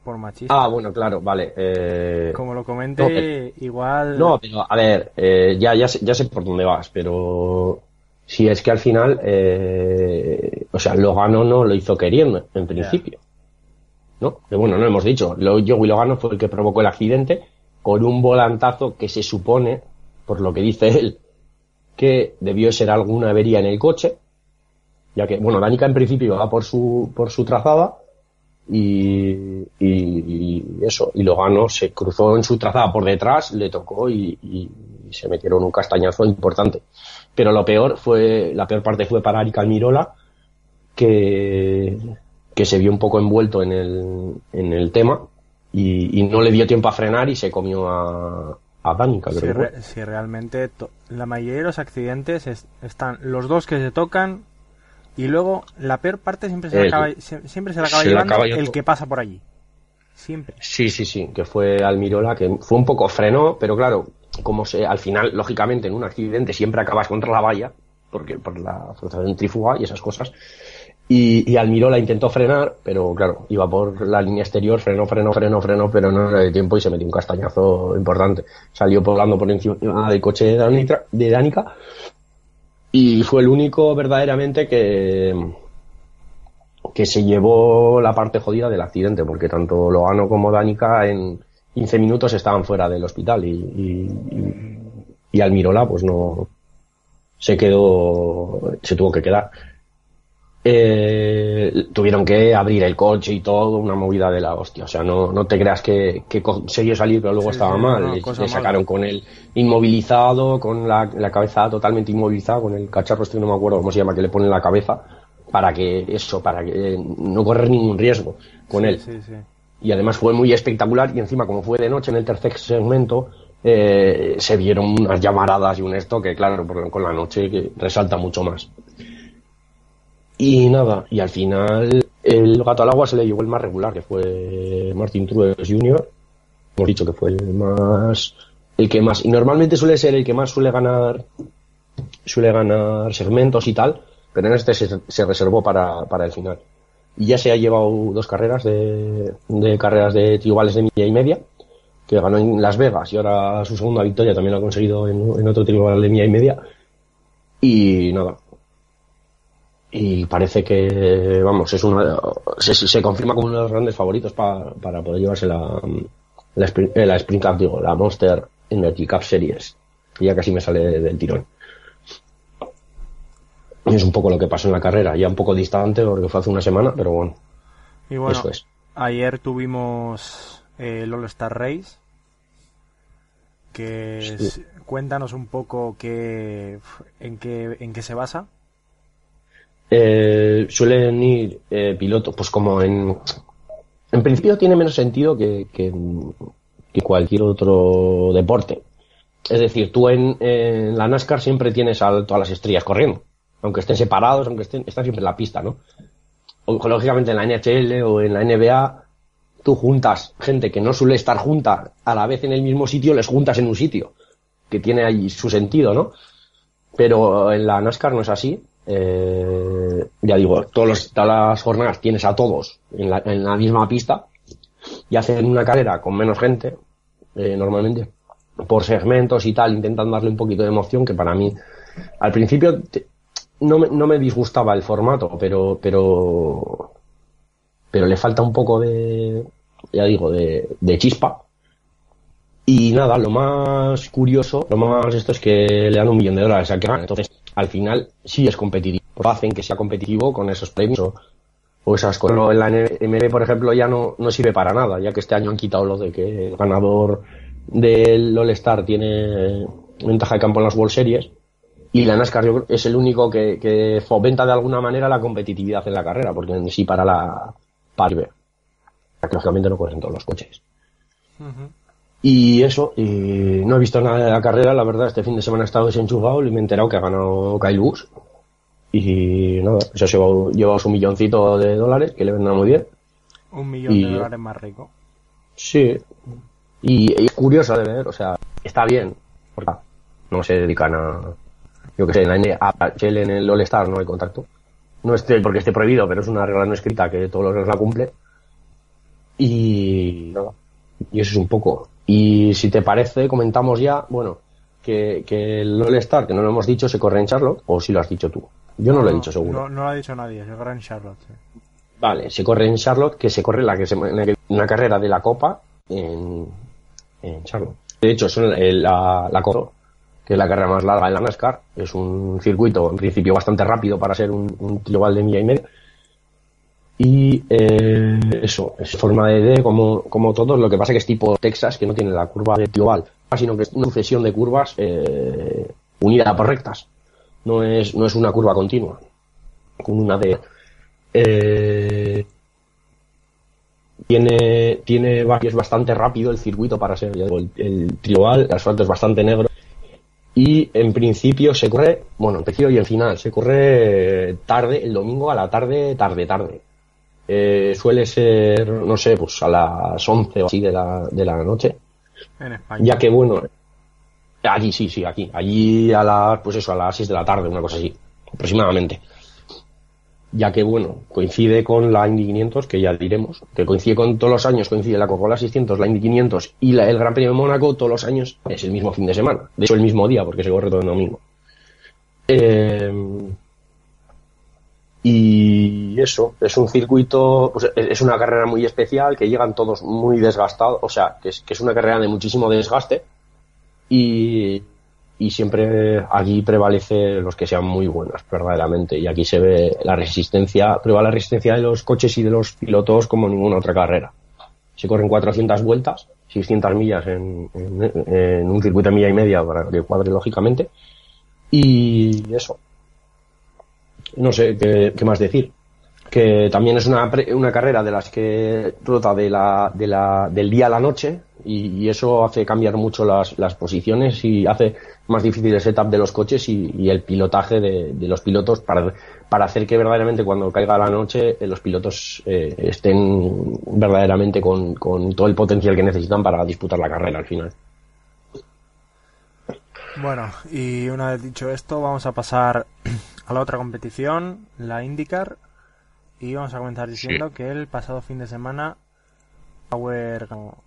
[SPEAKER 2] Por machista.
[SPEAKER 8] Ah, bueno, claro, vale. eh,
[SPEAKER 2] Como lo comente,
[SPEAKER 8] no, pero-
[SPEAKER 2] igual.
[SPEAKER 8] No, pero a ver, eh, ya, ya, sé, ya sé por dónde vas, pero si es que al final, eh, o sea, Logano no lo hizo queriendo, en principio. ¿No? Que bueno, no hemos dicho. Lo, Joey Logano fue el que provocó el accidente con un volantazo que se supone, por lo que dice él, que debió ser alguna avería en el coche, ya que, bueno, Danica en principio va por su, por su trazada, y, y, y eso, y Logano se cruzó en su trazada por detrás, le tocó y, y se metieron un castañazo importante. Pero lo peor fue, la peor parte fue para Aric Almirola, que, que se vio un poco envuelto en el, en el tema y, y no le dio tiempo a frenar y se comió a, a Danica,
[SPEAKER 2] si,
[SPEAKER 8] creo
[SPEAKER 2] re- si realmente la mayoría de los accidentes es- están los dos que se tocan y luego la peor parte siempre se la
[SPEAKER 8] El-
[SPEAKER 2] acaba, sie- siempre se la acaba
[SPEAKER 8] se la
[SPEAKER 2] llevando
[SPEAKER 8] acaba
[SPEAKER 2] el que pasa por allí. Siempre.
[SPEAKER 8] Sí, sí, sí, que fue Almirola, que fue un poco frenó, pero claro, como se, al final, lógicamente, en un accidente siempre acabas contra la valla, porque por la fuerza centrífuga y esas cosas. Y, y Almirola intentó frenar, pero claro, iba por la línea exterior, frenó, frenó, frenó, frenó, pero no le dio tiempo y se metió un castañazo importante. Salió volando por encima del coche de Danica, de Danica y fue el único verdaderamente que, que se llevó la parte jodida del accidente, porque tanto Logano como Danica en 15 minutos estaban fuera del hospital y- y Almirola pues no se quedó, se tuvo que quedar. Eh, tuvieron que abrir el coche y todo, una movida de la hostia. O sea, no, no te creas que, que consiguió salir, pero luego
[SPEAKER 2] Sí,
[SPEAKER 8] estaba mal. Le-
[SPEAKER 2] mala.
[SPEAKER 8] sacaron con él inmovilizado, con la, la cabeza totalmente inmovilizada, con el cacharro este no me acuerdo cómo se llama, que le ponen en la cabeza, para que eso, para que eh, no correr ningún riesgo con él.
[SPEAKER 2] Sí.
[SPEAKER 8] Y además fue muy espectacular y encima como fue de noche en el tercer segmento, eh, se vieron unas llamaradas y un esto que claro, con la noche que resalta mucho más. Y nada, y al final el gato al agua se le llevó el más regular, que fue Martin Truex Jr. Hemos dicho que fue el más, el que más, y normalmente suele ser el que más suele ganar, suele ganar segmentos y tal, pero en este se, se reservó para, para el final. Y ya se ha llevado dos carreras de, de carreras de tribales de milla y media, que ganó en Las Vegas y ahora su segunda victoria también lo ha conseguido en, en otro tribal de milla y media. Y nada, y parece que vamos es una se, se confirma como uno de los grandes favoritos pa- para poder llevarse la la, Spring- eh, la Spring Cup digo la Monster Energy Cup Series que ya casi me sale del tirón y es un poco lo que pasó en la carrera ya un poco distante porque fue hace una semana pero bueno
[SPEAKER 2] Y bueno,
[SPEAKER 8] eso es
[SPEAKER 2] ayer tuvimos el All Star Race. Que
[SPEAKER 8] Sí.
[SPEAKER 2] es- cuéntanos un poco qué, en, qué, en qué se basa.
[SPEAKER 8] Eh, suelen ir eh, pilotos, pues como en. En principio tiene menos sentido que, que, que cualquier otro deporte. Es decir, tú en, la NASCAR siempre tienes a todas las estrellas corriendo. Aunque estén separados, aunque estén, siempre en la pista, ¿no? Lógicamente en la NHL o en la NBA, tú juntas gente que no suele estar junta a la vez en el mismo sitio, les juntas en un sitio. Que tiene ahí su sentido, ¿no? pero en la NASCAR no es así. Eh, ya digo, todos los- todas las jornadas tienes a todos en la, en la misma pista y hacen una carrera con menos gente, eh, normalmente, por segmentos y tal, intentan darle un poquito de emoción, que para mí, al principio, no me, no me disgustaba el formato, pero, pero, pero le falta un poco de, ya digo, de, chispa. Y nada, lo más curioso, lo más esto es que le dan un millón de dólares al que. Entonces, al final, sí es competitivo. Hacen que sea competitivo con esos premios o, esas cosas. Pero en la NMB, por ejemplo, ya no, no sirve para nada, ya que este año han quitado lo de que el ganador del All-Star tiene ventaja de campo en las World Series. Y la NASCAR yo creo es el único que, que fomenta de alguna manera la competitividad en la carrera, porque sí para la para lógicamente no corren todos los coches. Y eso, y no he visto nada de la carrera, la verdad, este fin de semana he estado desenchufado y me he enterado que ha ganado Kyle Busch. Y nada, se ha llevado, llevado su milloncito de dólares, que le vendrá muy bien.
[SPEAKER 2] Un millón
[SPEAKER 8] Y-
[SPEAKER 2] de dólares más rico.
[SPEAKER 8] Sí. Y, es curioso de ver, o sea, está bien. Porque no se dedican a, yo que sé, en la NHL, en el All-Star no hay contacto. No esté porque esté prohibido, pero es una regla no escrita que todos los la cumple. Y nada, y eso es un poco. Y si te parece, comentamos ya, bueno, que, que el All-Star, que no lo hemos dicho, se corre en Charlotte, o si lo has dicho tú. Yo no, lo he dicho seguro.
[SPEAKER 2] No, no lo ha dicho nadie, se corre en Charlotte. sí.
[SPEAKER 8] Vale, se corre en Charlotte, que se corre la que se, una carrera de la Copa en, en Charlotte. De hecho, es el- la, la Copa, que es la carrera más larga en la NASCAR. Es un circuito, en principio, bastante rápido para ser un, un de milla y media. Y eh, eso, es forma de D como, como todos. Lo que pasa que es tipo Texas, que no tiene la curva de tribal, sino que es una sucesión de curvas eh, unida por rectas. No es, no es una curva continua, con una D. Eh, tiene, tiene es bastante rápido el circuito para ser el, el el asfalto es bastante negro. Y en principio se corre, bueno, en principio y en final, se corre tarde, el domingo a la tarde, tarde, tarde. Eh, suele ser, no sé, pues a las 11 o así de la, de la noche.
[SPEAKER 2] En España.
[SPEAKER 8] Ya que bueno, allí sí, sí, aquí, allí a las, pues eso, a las 6 de la tarde, una cosa así, aproximadamente. Ya que bueno, coincide con la Indy 500, que ya diremos, que coincide con todos los años, coincide la Coca-Cola 600, la Indy 500 y la, el Gran Premio de Mónaco, todos los años es el mismo fin de semana. De hecho, el mismo día, porque se corre todo el domingo. Eh, y eso, es un circuito, pues es una carrera muy especial, que llegan todos muy desgastados, o sea, que es, que es una carrera de muchísimo desgaste. Y, y siempre aquí prevalece los que sean muy buenas, verdaderamente, y aquí se ve la resistencia, prueba la resistencia de los coches y de los pilotos como ninguna otra carrera. Se corren 400 vueltas, 600 millas en, en- en un circuito de milla y media para que cuadre lógicamente, y eso, no sé qué, más decir. Que también es una, una carrera de las que trota de la, de la, del día a la noche y, eso hace cambiar mucho las, las posiciones y hace más difícil el setup de los coches y, el pilotaje de, de los pilotos para, para hacer que verdaderamente cuando caiga la noche eh, los pilotos eh, estén verdaderamente con, con todo el potencial que necesitan para disputar la carrera al final.
[SPEAKER 2] Bueno, y una vez dicho esto, vamos a pasar a la otra competición, la IndyCar, y vamos a comenzar diciendo que el pasado fin de semana Power ganó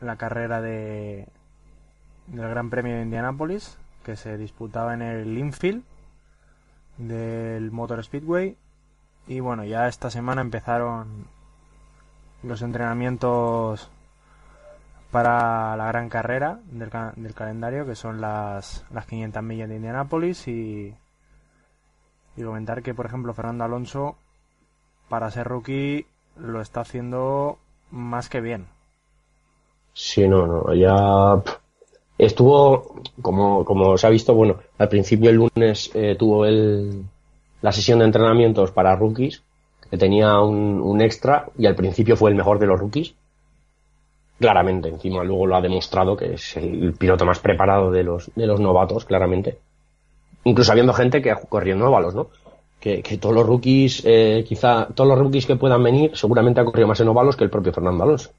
[SPEAKER 2] la carrera de del Gran Premio de Indianápolis, que se disputaba en el infield del Motor Speedway, y bueno, ya esta semana empezaron los entrenamientos para la gran carrera del, del calendario, que son las, las 500 millas de Indianápolis. Y, y comentar que, por ejemplo, Fernando Alonso, para ser rookie, lo está haciendo más que bien.
[SPEAKER 8] Sí, no, no, ya estuvo, como, como se ha visto, bueno, al principio el lunes eh, tuvo el, la sesión de entrenamientos para rookies, que tenía un, un extra y al principio fue el mejor de los rookies. Claramente, encima luego lo ha demostrado que es el piloto más preparado de los, de los novatos, claramente. Incluso habiendo gente que corrió en óvalos, ¿no? Que, que todos los rookies, eh, quizá todos los rookies que puedan venir, seguramente ha corrido más en óvalos que el propio Fernando Alonso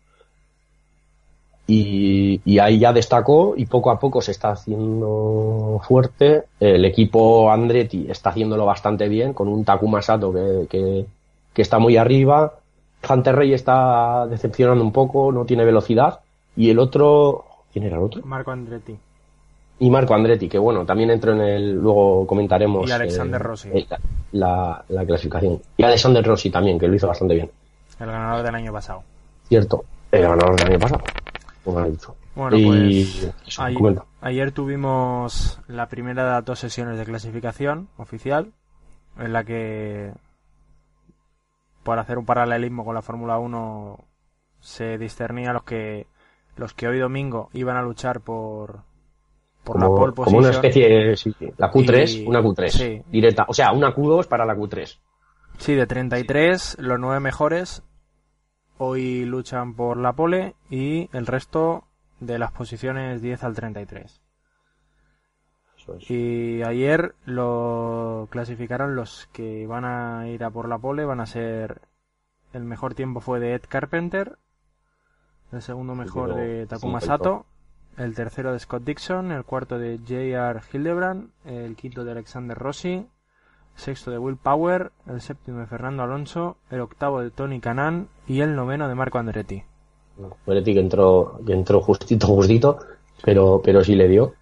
[SPEAKER 8] y, y ahí ya destacó y poco a poco se está haciendo fuerte. El equipo Andretti está haciéndolo bastante bien con un Takuma Sato que, que, que está muy arriba. Hunter Rey está decepcionando un poco, no tiene velocidad. Y el otro, ¿quién era el otro?
[SPEAKER 2] Marco Andretti.
[SPEAKER 8] Y Marco Andretti, que bueno, también entró en el, luego comentaremos.
[SPEAKER 2] Y Alexander
[SPEAKER 8] eh,
[SPEAKER 2] Rossi.
[SPEAKER 8] eh, La, la clasificación. Y Alexander Rossi también, que lo hizo bastante bien.
[SPEAKER 2] El ganador del año pasado.
[SPEAKER 8] Cierto, el ganador del año pasado. Como han dicho.
[SPEAKER 2] Bueno,
[SPEAKER 8] y
[SPEAKER 2] pues
[SPEAKER 8] eso,
[SPEAKER 2] ayer tuvimos la primera de las dos sesiones de clasificación oficial, en la que, por hacer un paralelismo con la Fórmula 1, se discernía los que los que hoy domingo iban a luchar por, por la
[SPEAKER 8] como,
[SPEAKER 2] pole
[SPEAKER 8] como
[SPEAKER 2] position.
[SPEAKER 8] una especie sí, la Q3
[SPEAKER 2] Y-
[SPEAKER 8] una Q3
[SPEAKER 2] sí.
[SPEAKER 8] directa o sea una Q2 para la Q3
[SPEAKER 2] Sí, de 33, los nueve mejores hoy luchan por la pole y el resto de las posiciones 10 al 33.
[SPEAKER 8] Eso es.
[SPEAKER 2] Y ayer lo clasificaron los que van a ir a por la pole, van a ser el mejor tiempo fue de Ed Carpenter, el segundo mejor
[SPEAKER 8] pero
[SPEAKER 2] de Takuma Sato, el tercero de Scott Dixon, el cuarto de J.R. Hildebrand, el quinto de Alexander Rossi, sexto de Will Power, el séptimo de Fernando Alonso, el octavo de Tony Canan y el noveno de Marco Andretti.
[SPEAKER 8] Moretti que entró, que entró justito, justito, pero, pero sí le dio.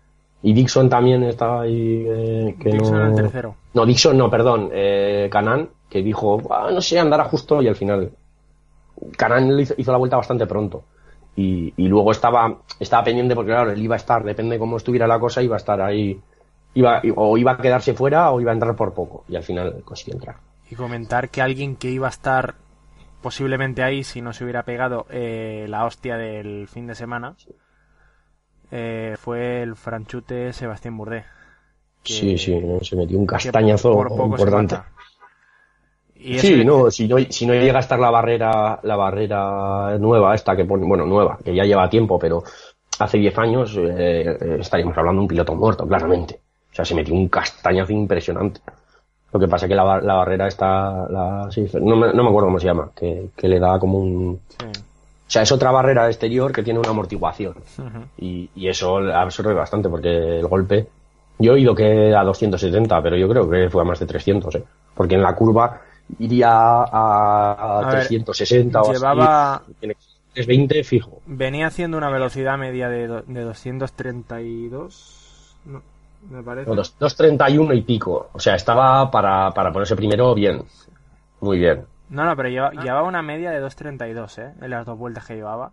[SPEAKER 8] Y Dixon también estaba ahí. eh, que
[SPEAKER 2] Dixon
[SPEAKER 8] no...
[SPEAKER 2] el tercero.
[SPEAKER 8] No, Dixon no, perdón. Eh, Canan, que dijo, "Ah, no sé, andará justo y al final. Canan hizo la vuelta bastante pronto. Y, y luego estaba, estaba pendiente porque, claro, él iba a estar, depende cómo estuviera la cosa, iba a estar ahí. Iba, o iba a quedarse fuera o iba a entrar por poco. Y al final consiguió entrar.
[SPEAKER 2] Y comentar que alguien que iba a estar posiblemente ahí si no se hubiera pegado eh, la hostia del fin de semana eh, fue el franchute Sebastián Burdé. que-
[SPEAKER 8] Sí, sí, no, se metió un castañazo
[SPEAKER 2] por poco se
[SPEAKER 8] importante.
[SPEAKER 2] mata. Y
[SPEAKER 8] Sí, no, si no, si no llega a estar la barrera, la barrera nueva esta que pone, bueno, nueva, que ya lleva tiempo, pero hace 10 años eh, eh, estaríamos hablando de un piloto muerto, claramente. O sea, se metió un castañazo impresionante. Lo que pasa es que la, la barrera está, la, sí, no, me, no me acuerdo cómo se llama, que, que le da como un,
[SPEAKER 2] sí.
[SPEAKER 8] o sea, es otra barrera exterior que tiene una amortiguación. Y, y eso absorbe bastante porque el golpe. Yo he oído que a 270, pero yo creo que fue a más de 300, ¿eh? Porque en la curva iría a, a
[SPEAKER 2] A ver,
[SPEAKER 8] 360 o
[SPEAKER 2] llevaba-
[SPEAKER 8] así. Tiene que ser 320 fijo.
[SPEAKER 2] Venía haciendo una velocidad media de, do- de 232, no, me parece.
[SPEAKER 8] No, dos- 231 y pico. O sea, estaba para, para ponerse primero bien. Muy bien.
[SPEAKER 2] No, no, pero lleva- llevaba una media de 232, ¿eh? En las dos vueltas que llevaba.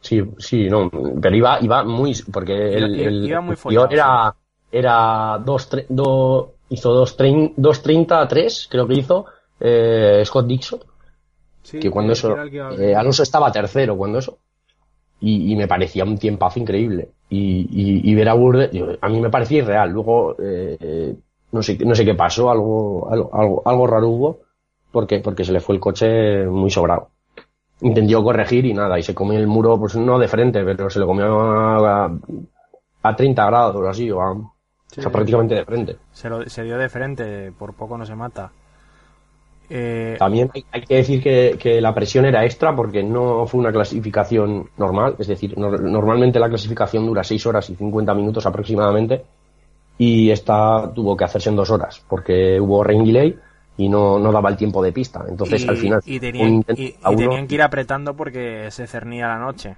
[SPEAKER 8] Sí, sí, no. Pero iba, iba muy. Porque el,
[SPEAKER 2] Iba-
[SPEAKER 8] el,
[SPEAKER 2] iba muy follado,
[SPEAKER 8] era, era 2, tre- do- hizo 230 a 3, creo que hizo, eh, Scott Dixon.
[SPEAKER 2] Sí,
[SPEAKER 8] que cuando eso
[SPEAKER 2] que a
[SPEAKER 8] eh. Alonso estaba tercero cuando eso y, y me parecía un tiempazo increíble y, y, y ver a Burde yo- a mí me parecía irreal luego eh, no sé no sé qué pasó algo algo algo, algo raro hubo porque porque se le fue el coche muy sobrado intentó corregir y nada y se comió el muro pues no de frente pero se lo comió a, a 30 grados o así o, a- o sea prácticamente de frente
[SPEAKER 2] Se, lo- se dio de frente, por poco no se mata. Eh,
[SPEAKER 8] También hay, hay que decir que, que la presión era extra porque no fue una clasificación normal, es decir, no- normalmente la clasificación dura 6 horas y 50 minutos aproximadamente y esta tuvo que hacerse en 2 horas porque hubo rain delay y no, no daba el tiempo de pista. Entonces
[SPEAKER 2] y,
[SPEAKER 8] al final
[SPEAKER 2] y tenían, y-
[SPEAKER 8] a
[SPEAKER 2] y
[SPEAKER 8] uno-
[SPEAKER 2] tenían que ir apretando porque se cernía la noche.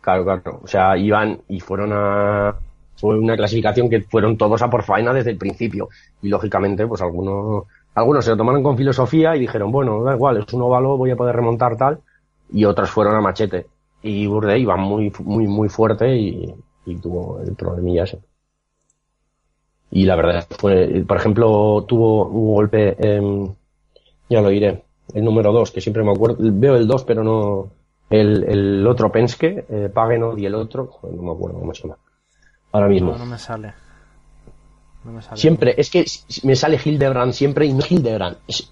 [SPEAKER 8] Claro, claro. O sea, iban y fueron a. Fue una clasificación que fueron todos a por faena desde el principio. Y lógicamente, pues algunos, algunos se lo tomaron con filosofía y dijeron, bueno, da igual, es un óvalo, voy a poder remontar tal. Y otros fueron a machete. Y Burde iba muy, muy, muy fuerte y, tuvo el problemilla ese. Y la verdad fue, por ejemplo, tuvo un golpe, em, ya lo diré, el número 2, que siempre me acuerdo, veo el 2, pero no, el, el otro Penske, eh, y el otro, no me acuerdo cómo se llama. Ahora mismo.
[SPEAKER 2] No, no me sale. No me sale.
[SPEAKER 8] Siempre, es que me sale Hildebrand siempre y no Hildebrand. Es-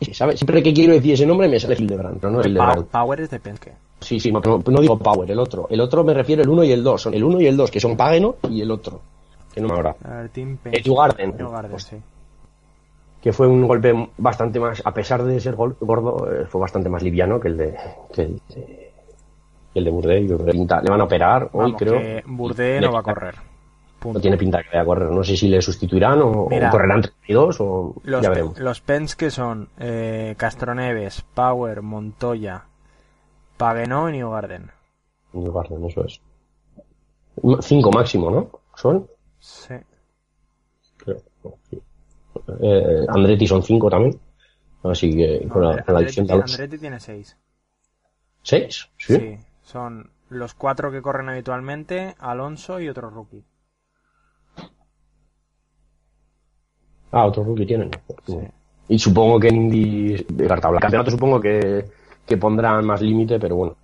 [SPEAKER 8] es- ¿sabes? Siempre que quiero decir ese nombre me sale Hildebrand, pero no es Hildebrand.
[SPEAKER 2] Power es de Penske.
[SPEAKER 8] Sí, sí, no, digo Power, el otro. El otro me refiero el 1 y el 2. Son el 1 y el 2, que son Pagenot y el otro. Que no me acuerdo.
[SPEAKER 2] A ver, Team
[SPEAKER 8] El
[SPEAKER 2] Penske.
[SPEAKER 8] Newgarden.
[SPEAKER 2] Newgarden, sí.
[SPEAKER 8] que fue un golpe bastante más, a pesar de ser gordo, eh, fue bastante más liviano que el de, que el de, el de Burde. y Burde pinta- Le van a operar hoy,
[SPEAKER 2] Vamos,
[SPEAKER 8] creo.
[SPEAKER 2] que Burde
[SPEAKER 8] Le
[SPEAKER 2] no va a correr.
[SPEAKER 8] No tiene pinta que vaya a correr. No sé si le sustituirán o, o
[SPEAKER 2] Mira,
[SPEAKER 8] correrán 32 o
[SPEAKER 2] Los,
[SPEAKER 8] ya veremos.
[SPEAKER 2] los Penske son eh, Castroneves, Power, Montoya, Pagenot y Newgarden.
[SPEAKER 8] Newgarden, eso es. Cinco máximo, ¿no? Son.
[SPEAKER 2] Sí.
[SPEAKER 8] Creo. sí. Eh, Andretti son cinco también. Así que con la, con la
[SPEAKER 2] Andretti,
[SPEAKER 8] de Alonso.
[SPEAKER 2] Andretti tiene seis.
[SPEAKER 8] ¿Seis? ¿Sí?
[SPEAKER 2] Son los cuatro que corren habitualmente, Alonso y otro rookie.
[SPEAKER 8] Ah, otro rookie tienen.
[SPEAKER 2] Sí.
[SPEAKER 8] Y supongo que en Indy, de carta blanca. campeonato supongo que, que pondrán más límite, pero bueno.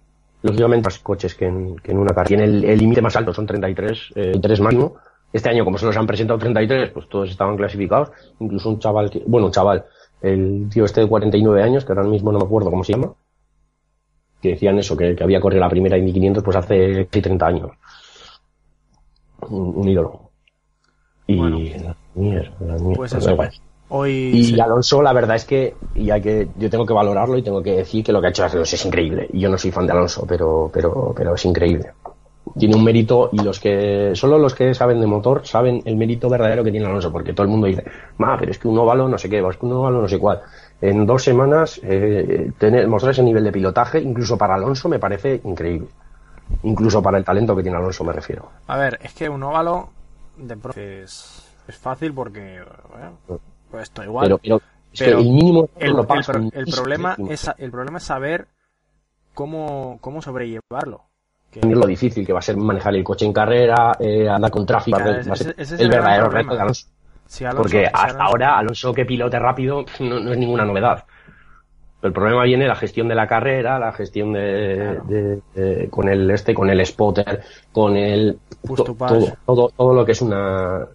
[SPEAKER 8] Lógicamente más coches que en, que en una carrera. Tiene el el límite más alto, son 33, eh, 3 máximo. Este año, como se han presentado 33, pues todos estaban clasificados. Incluso un chaval, que, bueno, un chaval, el tío este de 49 años, que ahora mismo no me acuerdo cómo se llama, que decían eso, que, que había corrido la primera Indy 500 pues hace casi 30 años. Un, un ídolo. Y
[SPEAKER 2] Bueno. Pues eso. Hoy
[SPEAKER 8] Y Alonso, la verdad es que, y hay que, yo tengo que valorarlo y tengo que decir que lo que ha hecho Alonso es increíble. Y yo no soy fan de Alonso, pero, pero, pero es increíble. tiene un mérito y los que solo los que saben de motor saben el mérito verdadero que tiene Alonso, porque todo el mundo dice, ma, pero es que un óvalo no sé qué, es que un óvalo no sé cuál. En dos semanas eh, tener, mostrar ese nivel de pilotaje, incluso para Alonso, me parece increíble. Incluso para el talento que tiene Alonso, me refiero.
[SPEAKER 2] A ver, es que un óvalo de pro es, es fácil porque bueno, pues esto igual.
[SPEAKER 8] Pero, pero es
[SPEAKER 2] Pero
[SPEAKER 8] que el mínimo
[SPEAKER 2] el, pro-
[SPEAKER 8] con
[SPEAKER 2] el problema es el problema es saber cómo cómo sobrellevarlo. Que-
[SPEAKER 8] Es lo difícil que va a ser manejar el coche en carrera, eh, andar con tráfico,
[SPEAKER 2] Claro,
[SPEAKER 8] va
[SPEAKER 2] ese- ese es
[SPEAKER 8] el verdadero reto de Alonso.
[SPEAKER 2] Alonso-
[SPEAKER 8] Porque hasta
[SPEAKER 2] Alonso-
[SPEAKER 8] ahora Alonso que pilote rápido no, no es ninguna novedad. El problema viene la gestión de la carrera, la gestión de,
[SPEAKER 2] Claro.
[SPEAKER 8] de- de- con el este, con el spotter, con el to-
[SPEAKER 2] pass.
[SPEAKER 8] todo, todo, todo lo que es una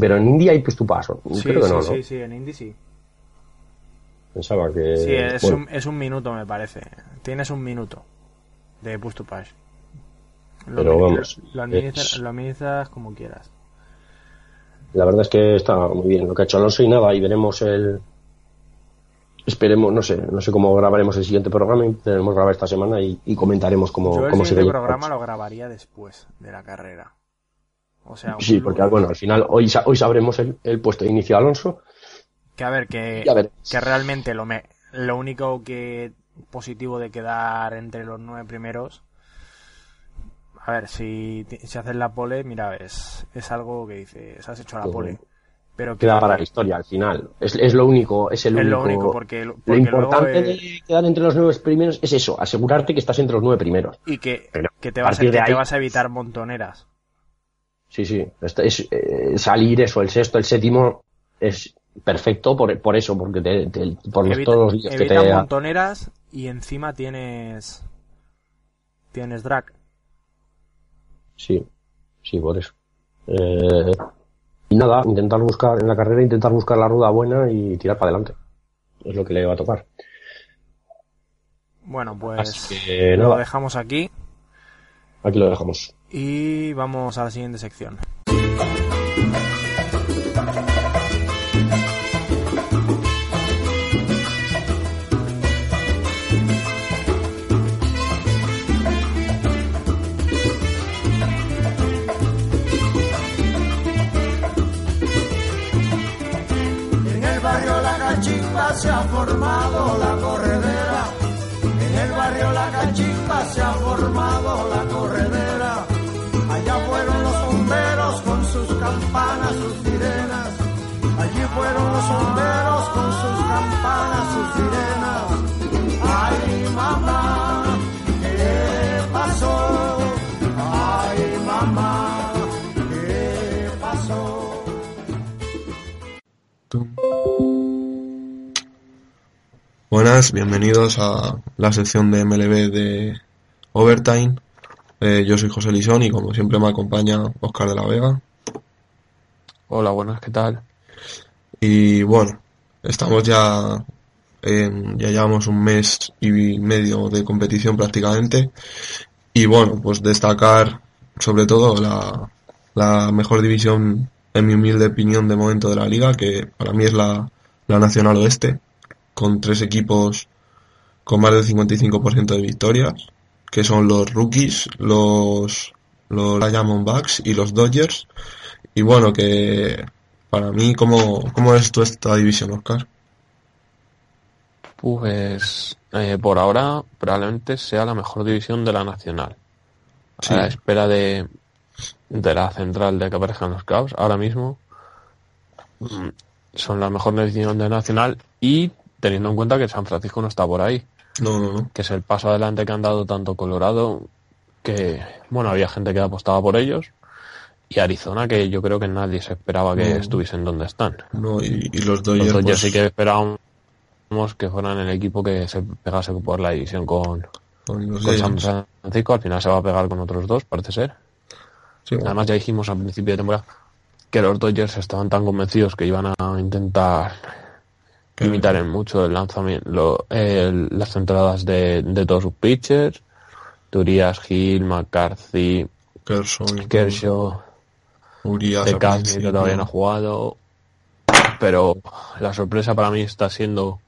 [SPEAKER 8] pero en India hay push to pass.
[SPEAKER 2] Sí,
[SPEAKER 8] creo que
[SPEAKER 2] sí,
[SPEAKER 8] no,
[SPEAKER 2] sí,
[SPEAKER 8] ¿no?
[SPEAKER 2] sí, en Indy sí.
[SPEAKER 8] Pensaba que
[SPEAKER 2] Sí, es,
[SPEAKER 8] bueno,
[SPEAKER 2] un, es un minuto, me parece. Tienes un minuto de push to push. Lo,
[SPEAKER 8] Pero vamos,
[SPEAKER 2] lo, administras,
[SPEAKER 8] es-
[SPEAKER 2] lo administras como quieras.
[SPEAKER 8] La verdad es que está muy bien lo que ha hecho Alonso y nada, y veremos el esperemos, no sé, no sé cómo grabaremos el siguiente programa, intentaremos grabar esta semana y, y comentaremos cómo,
[SPEAKER 2] Yo el
[SPEAKER 8] cómo se
[SPEAKER 2] siguiente
[SPEAKER 8] ve.
[SPEAKER 2] programa lo grabaría después de la carrera. O sea, un
[SPEAKER 8] Sí, porque
[SPEAKER 2] lunes.
[SPEAKER 8] bueno, al final hoy, hoy sabremos el, el puesto de inicio de Alonso.
[SPEAKER 2] Que a ver, que,
[SPEAKER 8] Ya veremos.
[SPEAKER 2] que realmente lo, me, lo único que positivo de quedar entre los nueve primeros. A ver, si, si haces la pole, mira, es, es algo que dices, has hecho la pole. Pero que
[SPEAKER 8] Queda para la historia al final. Es, es lo único, es el
[SPEAKER 2] es
[SPEAKER 8] único.
[SPEAKER 2] lo único, porque,
[SPEAKER 8] lo
[SPEAKER 2] porque luego,
[SPEAKER 8] importante
[SPEAKER 2] eh,
[SPEAKER 8] de quedar entre los nueve primeros es eso, asegurarte que estás entre los nueve primeros.
[SPEAKER 2] y que,
[SPEAKER 8] Pero
[SPEAKER 2] que, te vas a, que te
[SPEAKER 8] ahí-
[SPEAKER 2] vas a evitar montoneras.
[SPEAKER 8] Sí, sí. Es, eh, salir eso, el sexto, el séptimo, es perfecto por, por eso, porque te, te- por
[SPEAKER 2] Evita-
[SPEAKER 8] todos los días que te.
[SPEAKER 2] montoneras y encima tienes tienes drag.
[SPEAKER 8] Sí, sí, por eso. Eh, y nada, intentar buscar en la carrera, intentar buscar la rueda buena y tirar para adelante. Es lo que le va a tocar.
[SPEAKER 2] Bueno, pues
[SPEAKER 8] que
[SPEAKER 2] lo
[SPEAKER 8] nada,
[SPEAKER 2] dejamos aquí
[SPEAKER 8] aquí lo dejamos.
[SPEAKER 2] y vamos a la siguiente sección.
[SPEAKER 5] Fueron los bomberos con sus campanas, sus sirenas. Ay, mamá, ¿qué pasó? Ay, mamá, ¿qué pasó?
[SPEAKER 7] Tum. Buenas, bienvenidos a la sección de MLB de Overtime. Eh, yo soy José Lisón y como siempre me acompaña Oscar de la Vega.
[SPEAKER 6] Hola, buenas, ¿qué tal?
[SPEAKER 7] Y bueno, estamos ya, en- ya llevamos un mes y medio de competición prácticamente. Y bueno, pues destacar sobre todo la, la mejor división, en mi humilde opinión, de momento de la liga, que para mí es la, la Nacional Oeste, con tres equipos con más del 55% de victorias, que son los Rookies, los, los Diamondbacks y los Dodgers. Y bueno, que para mí, ¿cómo, cómo ves tú esta división, Oscar?
[SPEAKER 6] Pues eh, por ahora probablemente sea la mejor división de la nacional.
[SPEAKER 7] Sí.
[SPEAKER 6] A la espera de, de la central de que aparezcan los Cubs, ahora mismo mm, son la mejor división de la nacional y teniendo en cuenta que San Francisco no está por ahí,
[SPEAKER 7] No, no, no.
[SPEAKER 6] que es el paso adelante que han dado tanto Colorado, que bueno, había gente que apostaba por ellos, y Arizona, que yo creo que nadie se esperaba que
[SPEAKER 7] No.
[SPEAKER 6] estuviesen donde están.
[SPEAKER 7] no y, y los
[SPEAKER 6] Los
[SPEAKER 7] Dodgers,
[SPEAKER 6] Dodgers
[SPEAKER 7] pues,
[SPEAKER 6] sí que esperábamos que fueran el equipo que se pegase por la división con,
[SPEAKER 7] con los
[SPEAKER 6] con San. Francisco. Al final se va a pegar con otros dos, parece ser.
[SPEAKER 7] Sí, bueno,
[SPEAKER 6] Además ya dijimos al principio de temporada que los Dodgers estaban tan convencidos que iban a intentar
[SPEAKER 7] que-
[SPEAKER 6] imitar en mucho el lanzamiento, lo- las entradas de, de todos sus pitchers. Turias, Hill, McCarthy,
[SPEAKER 7] Kershaw,
[SPEAKER 6] Kershaw,
[SPEAKER 7] Urias,
[SPEAKER 6] de Casmi, que todavía no ha jugado. Pero la sorpresa para mí está siendo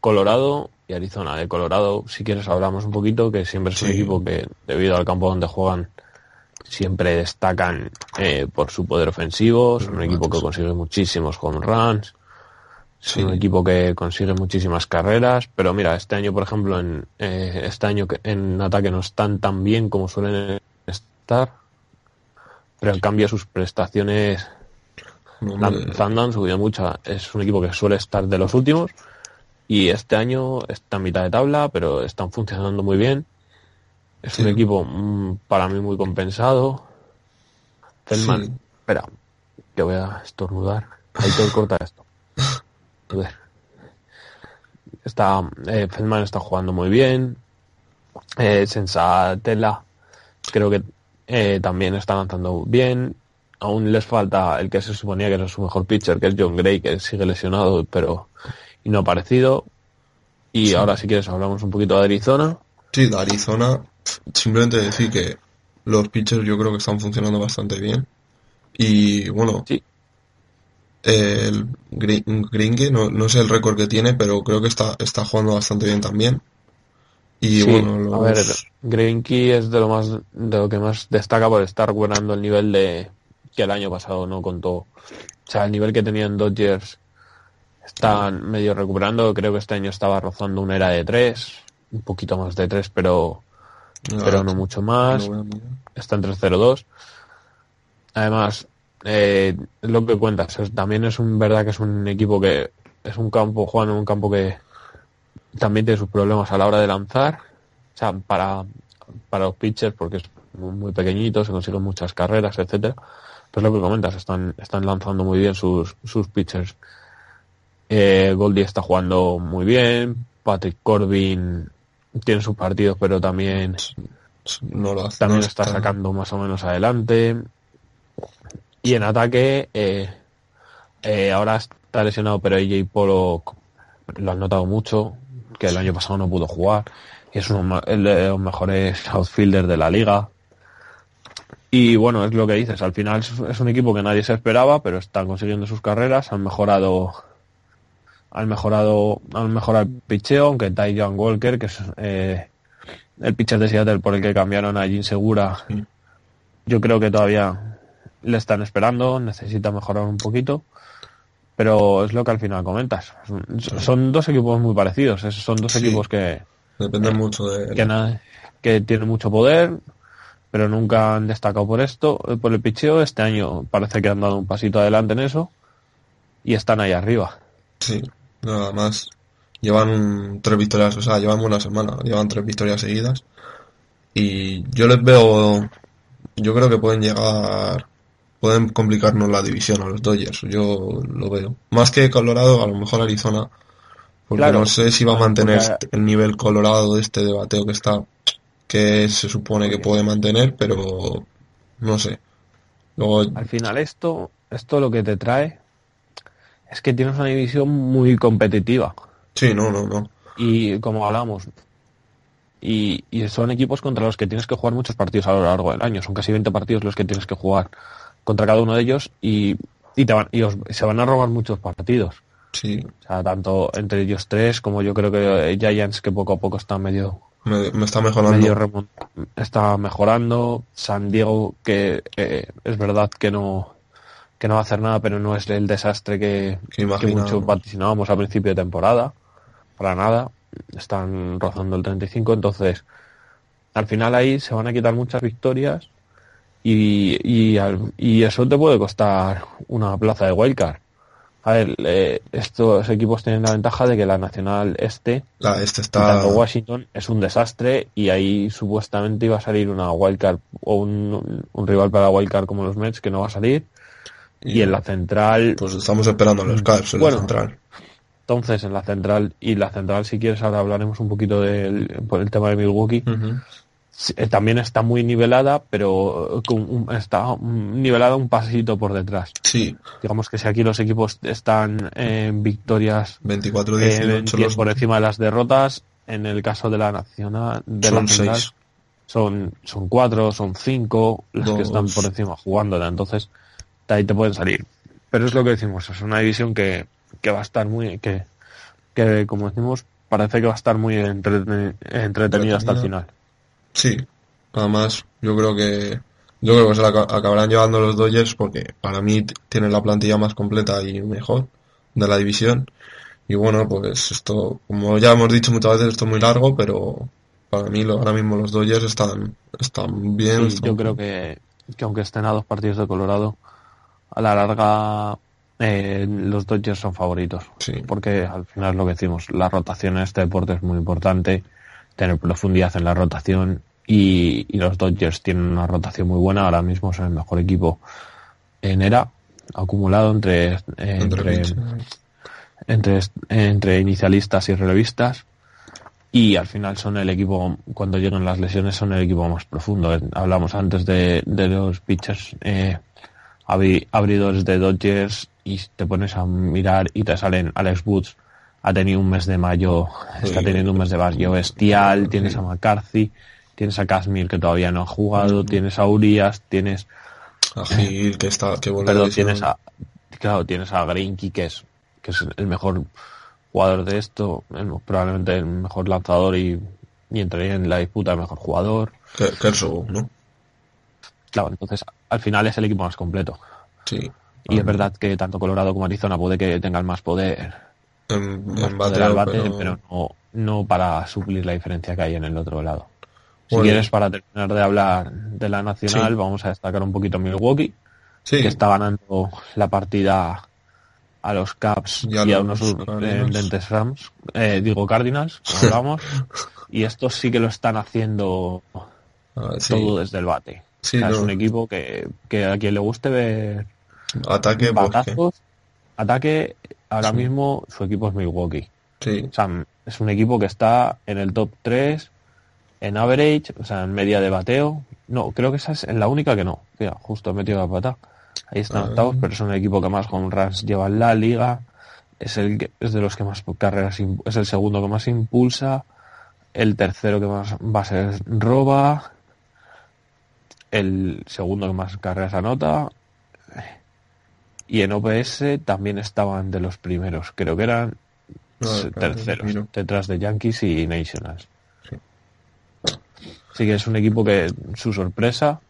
[SPEAKER 6] Colorado y Arizona. De Colorado, si quieres, hablamos un poquito, que siempre es un equipo que, debido al campo donde juegan, siempre destacan eh, por su poder ofensivo, son un equipo que consigue muchísimos home runs,
[SPEAKER 7] Sí.
[SPEAKER 6] son un equipo que consigue muchísimas carreras, pero mira, este año, por ejemplo, en eh, este año en ataque no están tan bien como suelen estar, pero en cambio sus prestaciones han subido mucho. Es un equipo que suele estar de los últimos y este año está en mitad de tabla, pero están funcionando muy bien. Es un equipo mm, para mí muy compensado. Feldman,
[SPEAKER 7] Sí.
[SPEAKER 6] espera, que voy a estornudar. Ahí te corta esto. Joder. Está, eh, Feldman está jugando muy bien. Eh, Sensatela, creo que eh, también está lanzando bien. Aún les falta el que se suponía que era su mejor pitcher, que es John Gray, que sigue lesionado, pero y no ha aparecido. Y ahora, si quieres, hablamos un poquito de Arizona.
[SPEAKER 7] Sí, de Arizona, simplemente decir que los pitchers yo creo que están funcionando bastante bien. Y bueno,
[SPEAKER 6] Sí.
[SPEAKER 7] el Gringue, no, no sé el récord que tiene, pero creo que está, está jugando bastante bien también. Y
[SPEAKER 6] Sí,
[SPEAKER 7] bueno, los...
[SPEAKER 6] a ver, Greinke es de lo más de lo que más destaca por estar recuperando el nivel de que el año pasado no contó. O sea, el nivel que tenían Dodgers están medio recuperando. Creo que este año estaba rozando una era de tres, un poquito más de tres, pero pero no mucho más.
[SPEAKER 7] no.
[SPEAKER 6] Está en 3-0-2. Además, eh, lo que cuentas, es- también es un verdad que es un equipo que es un campo, juegan en un campo que también tiene sus problemas a la hora de lanzar. O sea, para, para los pitchers, porque es muy, pequeñito, se consiguen muchas carreras, etcétera. Pues lo que comentas, están, están lanzando muy bien sus, sus pitchers. Eh, Goldie está jugando muy bien. Patrick Corbin tiene sus partidos, pero también
[SPEAKER 7] No lo hace.
[SPEAKER 6] también
[SPEAKER 7] no
[SPEAKER 6] está sacando más o menos adelante. Y en ataque, eh, eh, ahora está lesionado, pero AJ Polo lo han notado mucho, que el año pasado no pudo jugar. Y es uno de los mejores outfielders de la liga. Y bueno, es lo que dices, al final es, un equipo que nadie se esperaba, pero están consiguiendo sus carreras, han mejorado han mejorado han mejorado el picheo, aunque John Walker, que es eh, el pitcher de Seattle por el que cambiaron a Jim Segura, yo creo que todavía le están esperando, necesita mejorar un poquito, pero es lo que al final comentas. Son, dos equipos muy parecidos, son dos
[SPEAKER 7] Sí.
[SPEAKER 6] equipos que,
[SPEAKER 7] Depende mucho de...
[SPEAKER 6] que, na- que tienen mucho poder, pero nunca han destacado por esto, eh, por el picheo. Este año parece que han dado un pasito adelante en eso y están ahí arriba.
[SPEAKER 7] Sí, nada más. Llevan tres victorias, o sea, llevan buena semana, llevan tres victorias seguidas. Y yo les veo, yo creo que pueden llegar, pueden complicarnos la división a los Dodgers, yo lo veo. Más que Colorado, a lo mejor Arizona, porque
[SPEAKER 6] Claro.
[SPEAKER 7] no sé si va a
[SPEAKER 6] Porque-
[SPEAKER 7] mantener el nivel Colorado de este de bateo que está, que se supone que puede mantener, pero no sé. Luego,
[SPEAKER 6] Al final esto, esto lo que te trae es que tienes una división muy competitiva.
[SPEAKER 7] sí, no, no, no.
[SPEAKER 6] Y como hablamos, y, y son equipos contra los que tienes que jugar muchos partidos a lo largo del año. Son casi 20 partidos los que tienes que jugar contra cada uno de ellos y, y, te van, y os- se van a robar muchos partidos.
[SPEAKER 7] Sí,
[SPEAKER 6] O sea, tanto entre ellos tres como yo creo que Giants que poco a poco está medio,
[SPEAKER 7] me, me está mejorando.
[SPEAKER 6] medio está mejorando. San Diego que eh, es verdad que no que no va a hacer nada, pero no es el desastre que,
[SPEAKER 7] Que
[SPEAKER 6] que
[SPEAKER 7] imaginábamos.
[SPEAKER 6] mucho vaticinábamos a principio de temporada. Para nada. Están rozando el 35, entonces al final ahí se van a quitar muchas victorias y, y, y eso te puede costar una plaza de wildcard. A ver, eh, estos equipos tienen la ventaja de que la Nacional Este,
[SPEAKER 7] La, este está...
[SPEAKER 6] tanto Washington, es un desastre y ahí supuestamente iba a salir una wildcard o un, un rival para la wildcard como los Mets que no va a salir. Y en la central,
[SPEAKER 7] Pues estamos esperando los Cavs en
[SPEAKER 6] Bueno.
[SPEAKER 7] la central.
[SPEAKER 6] entonces en la central, y la central si quieres ahora hablaremos un poquito del por el tema de Milwaukee, también está muy nivelada, pero con un- está nivelada un pasito por detrás.
[SPEAKER 7] Sí,
[SPEAKER 6] Digamos que si aquí los equipos están en victorias
[SPEAKER 7] 24-18
[SPEAKER 6] eh,
[SPEAKER 7] los...
[SPEAKER 6] por encima de las derrotas, en el caso de la nacional, de
[SPEAKER 7] Son
[SPEAKER 6] la central,
[SPEAKER 7] seis.
[SPEAKER 6] son, son cuatro, son cinco los que
[SPEAKER 7] Dos.
[SPEAKER 6] están por encima jugándola, entonces de ahí te pueden salir. Pero es lo que decimos, es una división que, que va a estar muy, que, que como decimos, parece que va a estar muy entreten- entretenida hasta el final.
[SPEAKER 7] Sí, además yo creo que Yo creo que se la aca- acabarán llevando los Dodgers porque para mí tienen la plantilla más completa y mejor de la división. Y bueno, pues esto, como ya hemos dicho muchas veces, esto es muy largo, pero para mí lo- ahora mismo los Dodgers están, están bien.
[SPEAKER 6] Sí,
[SPEAKER 7] están-
[SPEAKER 6] yo creo que, que aunque estén a dos partidos de Colorado, a la larga eh, los Dodgers son favoritos.
[SPEAKER 7] Sí.
[SPEAKER 6] Porque al final es lo que decimos, la rotación en este deporte es muy importante, tener profundidad en la rotación y, y los Dodgers tienen una rotación muy buena, ahora mismo son el mejor equipo en era acumulado entre, entre, entre, entre inicialistas y relevistas. Y al final son el equipo, cuando llegan las lesiones, son el equipo más profundo. Hablamos antes de, de los pitchers eh, abri- abridores de Dodgers y te pones a mirar y te salen Alex Woods ha tenido un mes de mayo, está teniendo un mes de mayo bestial, tienes a McCarthy, tienes a Kashmir que todavía no ha jugado, tienes a Urias, tienes
[SPEAKER 7] A Gil, que está, que
[SPEAKER 6] Perdón, tienes a, claro, tienes a Greinke, que es, que es el mejor jugador de esto, el- probablemente el mejor lanzador y, y entraría en la disputa del mejor jugador.
[SPEAKER 7] Ke- Kershaw, ¿no?
[SPEAKER 6] Claro, entonces al final es el equipo más completo.
[SPEAKER 7] Sí.
[SPEAKER 6] Y es verdad que tanto Colorado como Arizona puede que tengan más poder,
[SPEAKER 7] En, bateo,
[SPEAKER 6] bate,
[SPEAKER 7] pero-
[SPEAKER 6] pero, no, no para suplir la diferencia que hay en el otro lado. Si
[SPEAKER 7] Bueno.
[SPEAKER 6] quieres, para terminar de hablar de la nacional,
[SPEAKER 7] Sí.
[SPEAKER 6] vamos a destacar un poquito Milwaukee.
[SPEAKER 7] Sí,
[SPEAKER 6] que está ganando la partida a los Caps
[SPEAKER 7] Y
[SPEAKER 6] y
[SPEAKER 7] a
[SPEAKER 6] unos sorprendentes Rams, eh, digo Cardinals, hablamos, y estos sí que lo están haciendo
[SPEAKER 7] ah, sí.
[SPEAKER 6] todo desde el bate.
[SPEAKER 7] Sí,
[SPEAKER 6] O sea, es un equipo que, que a quien le guste ver
[SPEAKER 7] Ataque, pues
[SPEAKER 6] batazos, ataque, ahora
[SPEAKER 7] Sí.
[SPEAKER 6] mismo su equipo es Milwaukee.
[SPEAKER 7] Sí,
[SPEAKER 6] O sea, es un equipo que está en el top 3, en average, o sea, en media de bateo. No, creo que esa es la única que no. Mira, justo he metido la pata. Ahí están
[SPEAKER 7] Ah.
[SPEAKER 6] octavos, pero es un equipo que más home runs lleva en la liga. Es el que, es de los que más carreras, es el segundo que más impulsa. El tercero que más bases roba. El segundo que más carreras anota. Y en OPS también estaban de los primeros. Creo que eran
[SPEAKER 7] Ah,
[SPEAKER 6] terceros, detrás de Yankees y Nationals.
[SPEAKER 7] Sí.
[SPEAKER 6] Sí que es un equipo que su sorpresa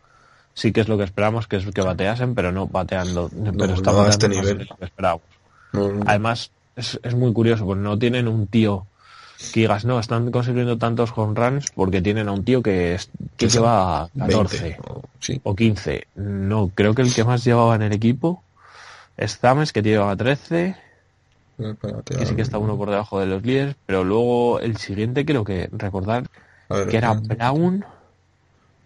[SPEAKER 6] sí que es lo que esperamos, que es que bateasen, pero no bateando, pero está
[SPEAKER 7] no a
[SPEAKER 6] bateando
[SPEAKER 7] este
[SPEAKER 6] más
[SPEAKER 7] nivel.
[SPEAKER 6] de lo que esperábamos.
[SPEAKER 7] no, no.
[SPEAKER 6] Además, es, es muy curioso, porque no tienen un tío que digas, no, están consiguiendo tantos home runs porque tienen a un tío que, es, que lleva
[SPEAKER 7] 20,
[SPEAKER 6] 14
[SPEAKER 7] o- sí,
[SPEAKER 6] o 15. No, creo que el que más llevaba en el equipo es Zames, que lleva 13,
[SPEAKER 7] espérate,
[SPEAKER 6] que sí que está uno por debajo de los líderes, pero luego el siguiente creo que recordar
[SPEAKER 7] ver,
[SPEAKER 6] que era Brown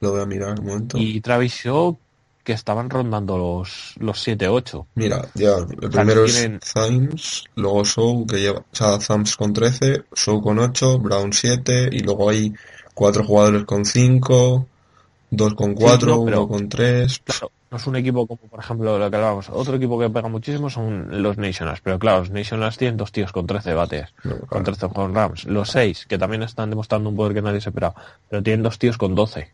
[SPEAKER 7] Lo voy a mirar un momento.
[SPEAKER 6] y Travis Shaw, que estaban rondando los, los 7-8.
[SPEAKER 7] Mira, ya, el
[SPEAKER 6] sea,
[SPEAKER 7] primero
[SPEAKER 6] no
[SPEAKER 7] es
[SPEAKER 6] tienen-
[SPEAKER 7] Thames, luego Show, que lleva, o sea, Thames con 13, Show con 8, Brown 7, y luego hay cuatro jugadores con 5, dos con 4,
[SPEAKER 6] no, pero-
[SPEAKER 7] uno con 3.
[SPEAKER 6] Claro, no es un equipo como, por ejemplo, lo que hablábamos. Otro equipo que pega muchísimo son los Nationals. Pero claro, los Nationals tienen dos tíos con 13 bates. Con 13 con Rams. Los 6, que también están demostrando un poder que nadie se esperaba. Pero tienen dos tíos con 12.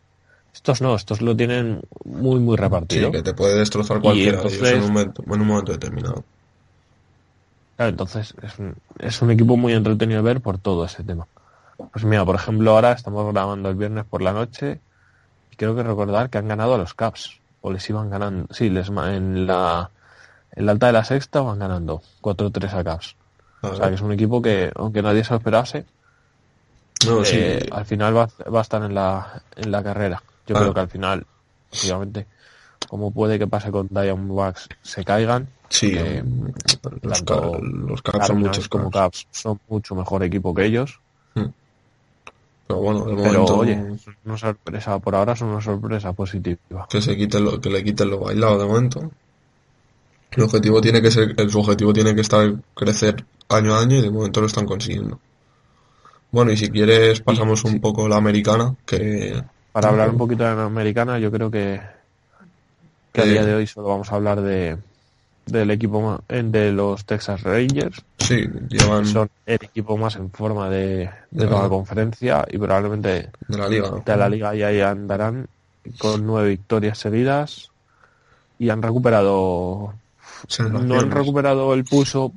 [SPEAKER 6] Estos no, estos lo tienen muy, muy
[SPEAKER 7] Sí,
[SPEAKER 6] repartido.
[SPEAKER 7] que te puede destrozar cualquiera
[SPEAKER 6] entonces-
[SPEAKER 7] en un momento, en un momento determinado.
[SPEAKER 6] Claro, entonces es un, es un equipo muy entretenido de ver por todo ese tema. Pues mira, por ejemplo, ahora estamos grabando el viernes por la noche y creo que recordar que han ganado a los Caps. O les iban ganando. Sí, les, en la, en la alta de la sexta van ganando 4-3 a Caps.
[SPEAKER 7] A
[SPEAKER 6] O sea, que es un equipo que, aunque nadie se lo esperase,
[SPEAKER 7] No, sí,
[SPEAKER 6] eh, al final va, va a estar en la, en la carrera. Yo
[SPEAKER 7] Ah.
[SPEAKER 6] creo que al final, obviamente, como puede que pase con Diamondbacks, se caigan.
[SPEAKER 7] sí,
[SPEAKER 6] que
[SPEAKER 7] los,
[SPEAKER 6] tanto
[SPEAKER 7] ca- los Caps son muchos
[SPEAKER 6] como.
[SPEAKER 7] Caps
[SPEAKER 6] son mucho mejor equipo que ellos.
[SPEAKER 7] Pero bueno, de
[SPEAKER 6] Pero
[SPEAKER 7] momento
[SPEAKER 6] oye, es una sorpresa, por ahora es una sorpresa positiva.
[SPEAKER 7] que se quite lo, que le quiten lo bailado de momento. El objetivo tiene que ser, el, su objetivo tiene que estar crecer año a año y de momento lo están consiguiendo. Bueno, y si quieres pasamos un poco la americana, que
[SPEAKER 6] Para hablar un poquito de la americana, yo creo que, que a día de hoy solo vamos a hablar de del equipo de los Texas Rangers.
[SPEAKER 7] sí, llevan
[SPEAKER 6] Son el equipo más en forma de, de toda
[SPEAKER 7] la-
[SPEAKER 6] conferencia y probablemente
[SPEAKER 7] de la liga.
[SPEAKER 6] de la liga ya ahí andarán con nueve victorias seguidas y han recuperado no han recuperado el pulso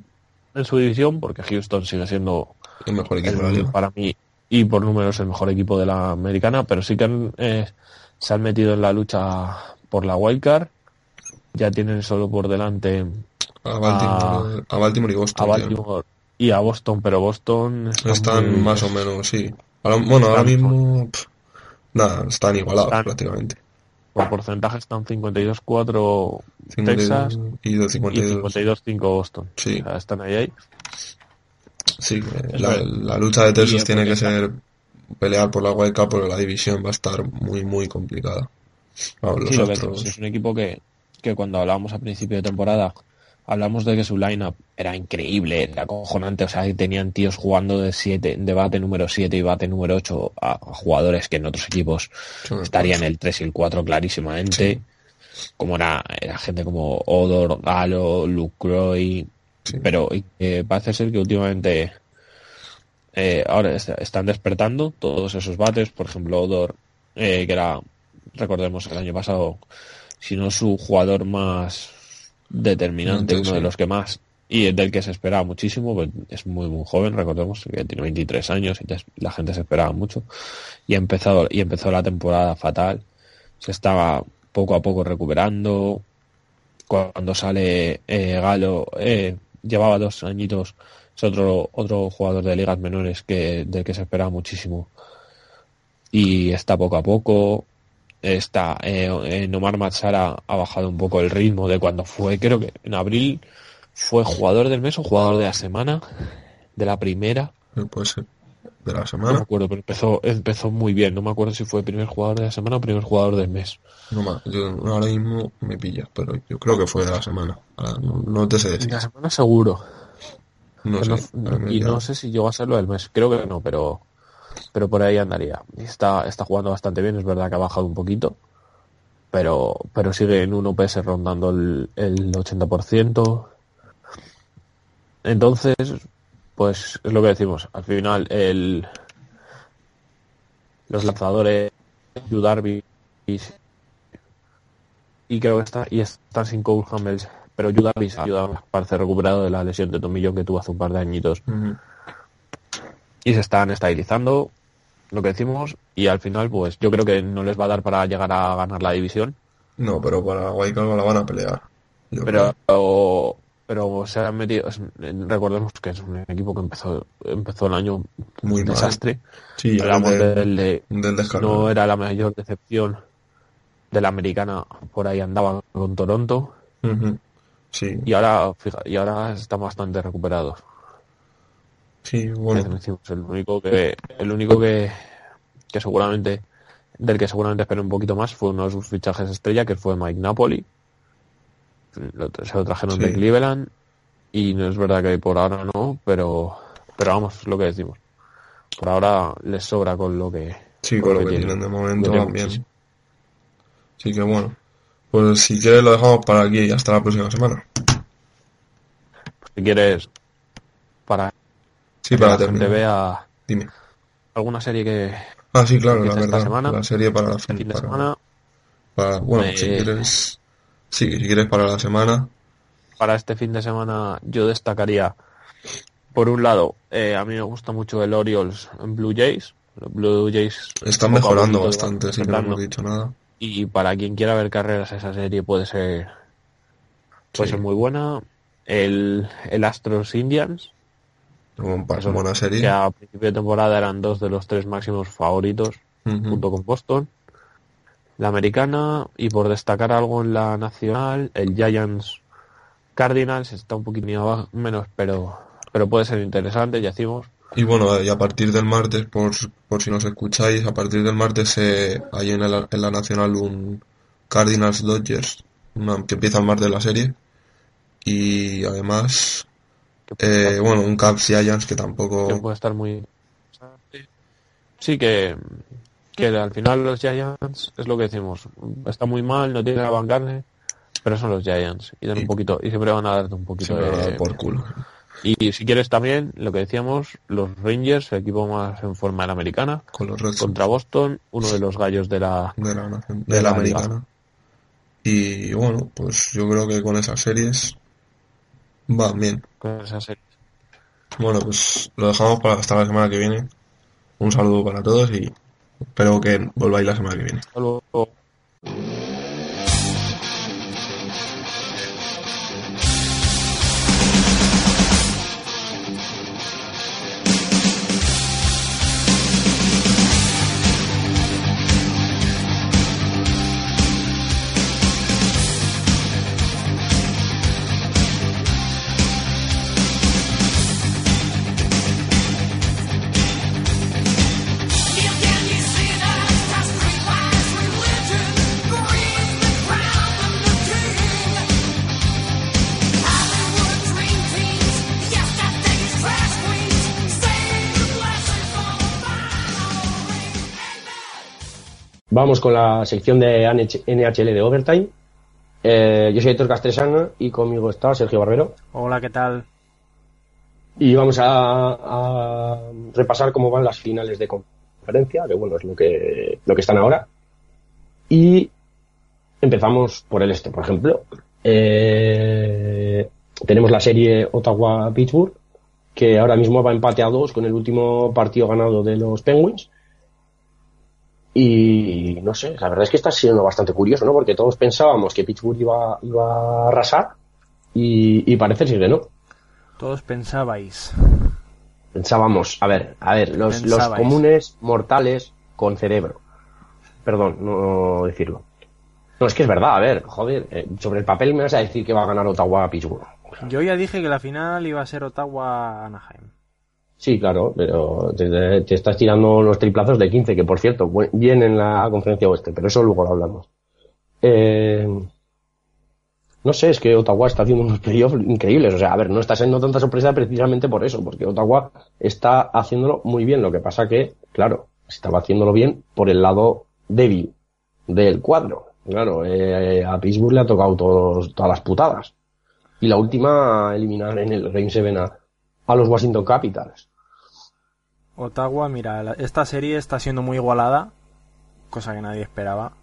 [SPEAKER 6] en su división porque Houston sigue siendo
[SPEAKER 7] el mejor equipo de la
[SPEAKER 6] el-
[SPEAKER 7] liga.
[SPEAKER 6] para mí y por números el mejor equipo de la americana, pero sí que han, eh, se han metido en la lucha por la wildcard. Ya tienen solo por delante
[SPEAKER 7] A Baltimore, a, Baltimore y Boston.
[SPEAKER 6] a. Baltimore y a Boston, pero Boston está
[SPEAKER 7] Están
[SPEAKER 6] muy-
[SPEAKER 7] más o menos, sí. Ahora- bueno, ahora
[SPEAKER 6] Están-
[SPEAKER 7] mismo, nada, están igualados
[SPEAKER 6] Están-
[SPEAKER 7] prácticamente.
[SPEAKER 6] por porcentaje están 52-4
[SPEAKER 7] 52
[SPEAKER 6] Texas
[SPEAKER 7] y de
[SPEAKER 6] y
[SPEAKER 7] 52.
[SPEAKER 6] 52-5 Boston.
[SPEAKER 7] Sí.
[SPEAKER 6] O sea, están ahí ahí.
[SPEAKER 7] Sí,
[SPEAKER 6] Es
[SPEAKER 7] la, lucha de Texas tiene que ser pelear por la wildcard porque la división va a estar muy, muy complicada. Vamos, los
[SPEAKER 6] Sí,
[SPEAKER 7] otros.
[SPEAKER 6] es un equipo que, que cuando hablábamos a principio de temporada, hablamos de que su lineup era increíble, era acojonante, o sea, que tenían tíos jugando de siete, de bate número 7 y bate número 8 a, a jugadores que en otros equipos estarían el 3 y el 4 clarísimamente. Como era, era gente como Odor, Galo, Lucroy,
[SPEAKER 7] Sí.
[SPEAKER 6] pero eh, parece ser que últimamente eh, ahora est- están despertando todos esos bates, por ejemplo Odor, eh, que era, recordemos el año pasado, si no su jugador más determinante, uno de
[SPEAKER 7] sí.
[SPEAKER 6] los que más, y del que se esperaba muchísimo, pues es muy muy joven, recordemos que tiene 23 años y la gente se esperaba mucho, y ha empezado, y empezó la temporada fatal, se estaba poco a poco recuperando, cuando sale eh, Galo, eh, llevaba dos añitos, es otro, otro jugador de ligas menores que, del que se esperaba muchísimo. Y está poco a poco. Está, eh, eh, Nomar Matsara ha bajado un poco el ritmo de cuando fue, creo que en abril fue jugador del mes o jugador de la semana, de la primera,
[SPEAKER 7] Eh, Puede ser de la
[SPEAKER 6] no me
[SPEAKER 7] semana.
[SPEAKER 6] acuerdo, pero empezó, empezó muy bien, no me acuerdo si fue primer jugador de la semana o primer jugador del mes.
[SPEAKER 7] No más, yo ahora mismo me pillas, pero yo creo que fue de la semana. Ahora no, no te sé
[SPEAKER 6] De
[SPEAKER 7] decir.
[SPEAKER 6] la semana seguro.
[SPEAKER 7] No
[SPEAKER 6] Pero
[SPEAKER 7] sé.
[SPEAKER 6] no- y
[SPEAKER 7] ya-
[SPEAKER 6] no sé si llegó a serlo del mes, creo que no, pero pero por ahí andaría. Y Está, está jugando bastante bien, es verdad que ha bajado un poquito, pero pero sigue en un OPS rondando el, el 80%. Entonces, pues es lo que decimos, al final el los lanzadores Yu Darvish y creo que está y están sin Cole Hamels, pero Darvish ayuda parece recuperado de la lesión de tomillón que tuvo hace un par de añitos. Y se están estabilizando lo que decimos y al final pues yo creo que no les va a dar para llegar a ganar la división
[SPEAKER 7] No, pero para Wildcard la van a pelear. Yo
[SPEAKER 6] pero
[SPEAKER 7] creo.
[SPEAKER 6] pero se han metido recordemos que es un equipo que empezó empezó el año
[SPEAKER 7] Muy
[SPEAKER 6] un
[SPEAKER 7] mal.
[SPEAKER 6] desastre
[SPEAKER 7] Sí,
[SPEAKER 6] hablamos
[SPEAKER 7] del-
[SPEAKER 6] del de
[SPEAKER 7] del descargo.
[SPEAKER 6] no era la mayor decepción de la americana por ahí andaba con Toronto
[SPEAKER 7] Ujú. Sí,
[SPEAKER 6] y ahora fija- y ahora están bastante recuperados
[SPEAKER 7] sí, bueno.
[SPEAKER 6] el único que el único que, que seguramente del que seguramente esperé un poquito más fue uno de sus fichajes estrella que fue Mike Napoli Lo- se lo trajeron
[SPEAKER 7] Sí.
[SPEAKER 6] de Cleveland y no es verdad que por ahora no pero pero vamos es lo que decimos por ahora les sobra con lo que
[SPEAKER 7] Sí, con lo que tienen de momento
[SPEAKER 6] muchísimo.
[SPEAKER 7] Así que bueno. Pues si quieres lo dejamos para aquí y hasta la próxima semana.
[SPEAKER 6] si quieres para
[SPEAKER 7] Sí,
[SPEAKER 6] que
[SPEAKER 7] para
[SPEAKER 6] la gente
[SPEAKER 7] terminar.
[SPEAKER 6] vea
[SPEAKER 7] Dime.
[SPEAKER 6] alguna serie que
[SPEAKER 7] Ah, sí, claro, la verdad.
[SPEAKER 6] semana,
[SPEAKER 7] la serie para la
[SPEAKER 6] este fin de
[SPEAKER 7] para-
[SPEAKER 6] semana
[SPEAKER 7] para- bueno, si quieres. Sí, si quieres para la semana.
[SPEAKER 6] para este fin de semana yo destacaría, por un lado, eh, a mí me gusta mucho el Orioles Blue Jays. Los Blue Jays
[SPEAKER 7] Están mejorando bastante,
[SPEAKER 6] van
[SPEAKER 7] si no
[SPEAKER 6] mejorando.
[SPEAKER 7] hemos dicho nada.
[SPEAKER 6] Y para quien quiera ver carreras, esa serie puede ser, puede
[SPEAKER 7] Sí.
[SPEAKER 6] ser muy buena. El, el Astros Indians,
[SPEAKER 7] Un pa-
[SPEAKER 6] Eso,
[SPEAKER 7] buena serie.
[SPEAKER 6] que a principio de temporada eran dos de los tres máximos favoritos, junto con Boston. La americana, y por destacar algo en la nacional, el Giants Cardinals está un poquito menos, pero, pero puede ser interesante, ya decimos.
[SPEAKER 7] Y bueno, y a partir del martes, por, por si nos escucháis, a partir del martes eh, hay en la, en la Nacional un Cardinals Dodgers, una- que empieza el martes la serie. Y además, eh, bueno, un Cubs Giants que
[SPEAKER 6] que
[SPEAKER 7] tampoco...
[SPEAKER 6] puede estar muy sí que que al final los Giants es lo que decimos está muy mal no tiene la bancarne pero son los Giants y dan
[SPEAKER 7] Y-
[SPEAKER 6] un poquito y siempre van a darte un poquito de
[SPEAKER 7] dar por culo.
[SPEAKER 6] y si quieres también lo que decíamos los Rangers el equipo más en forma de la americana
[SPEAKER 7] Con los
[SPEAKER 6] contra Boston uno de los gallos de la
[SPEAKER 7] de la, nación-
[SPEAKER 6] de
[SPEAKER 7] de la
[SPEAKER 6] la liga.
[SPEAKER 7] americana. Y bueno, pues yo creo que con esas series van bien.
[SPEAKER 6] con.
[SPEAKER 7] Bueno, pues lo dejamos para hasta la semana que viene. Un saludo para todos y espero que volváis la semana que viene.
[SPEAKER 6] Hasta luego.
[SPEAKER 8] Vamos con la sección de NHL de Overtime. Eh, yo soy Héctor Castresana y conmigo está Sergio Barbero.
[SPEAKER 2] Hola, ¿qué tal?
[SPEAKER 8] Y vamos a, a repasar cómo van las finales de conferencia, que bueno, es lo que, lo que están ahora. Y empezamos por el este, por ejemplo. Eh, tenemos la serie Ottawa-Pittsburgh, que ahora mismo va empate a dos con el último partido ganado de los Penguins. Y no sé, la verdad es que está siendo bastante curioso, ¿no? Porque todos pensábamos que Pittsburgh iba, iba a arrasar y, y parece ser que no.
[SPEAKER 2] Todos pensabais.
[SPEAKER 8] Pensábamos, a ver, a ver, los, los comunes mortales con cerebro. Perdón, no decirlo. No, es que es verdad, a ver, joder, eh, sobre el papel me vas a decir que va a ganar Ottawa a Pittsburgh.
[SPEAKER 2] Yo ya dije que la final iba a ser Ottawa-Anaheim.
[SPEAKER 8] Sí, claro, pero te, estás tirando los triplazos de 15, que por cierto, bien en la conferencia oeste, pero eso luego lo hablamos. Eh, no sé, es que Ottawa está haciendo unos playoffs increíbles. O sea, a ver, no está siendo tanta sorpresa precisamente por eso, porque Ottawa está haciéndolo muy bien. Lo que pasa que, claro, estaba haciéndolo bien por el lado débil del cuadro. Claro, eh, a Pittsburgh le ha tocado todos, todas las putadas. Y la última, eliminar en el Game 7 a, a los Washington Capitals.
[SPEAKER 2] Ottawa, mira, la- esta serie está siendo muy igualada, cosa que nadie esperaba.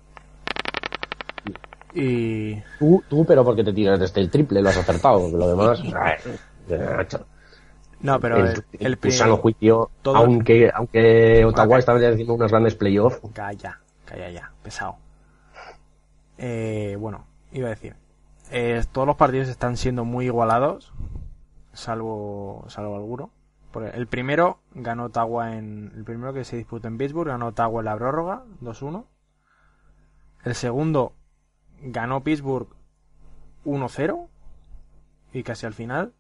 [SPEAKER 2] Y
[SPEAKER 8] Tú, tú, pero porque te tiras desde el triple, lo has acertado. Lo demás,
[SPEAKER 2] no, pero
[SPEAKER 8] el, juicio,
[SPEAKER 2] todo-
[SPEAKER 8] aunque, aunque Ottawa estaba haciendo unos grandes playoffs,
[SPEAKER 2] Calla, calla ya, pesado. Eh, bueno, iba a decir, eh, todos los partidos están siendo muy igualados, salvo, salvo alguno. El primero ganó Ottawa en, el primero que se disputó en Pittsburgh ganó Ottawa en la prórroga, 2-1. El segundo ganó Pittsburgh 1-0 y casi al final.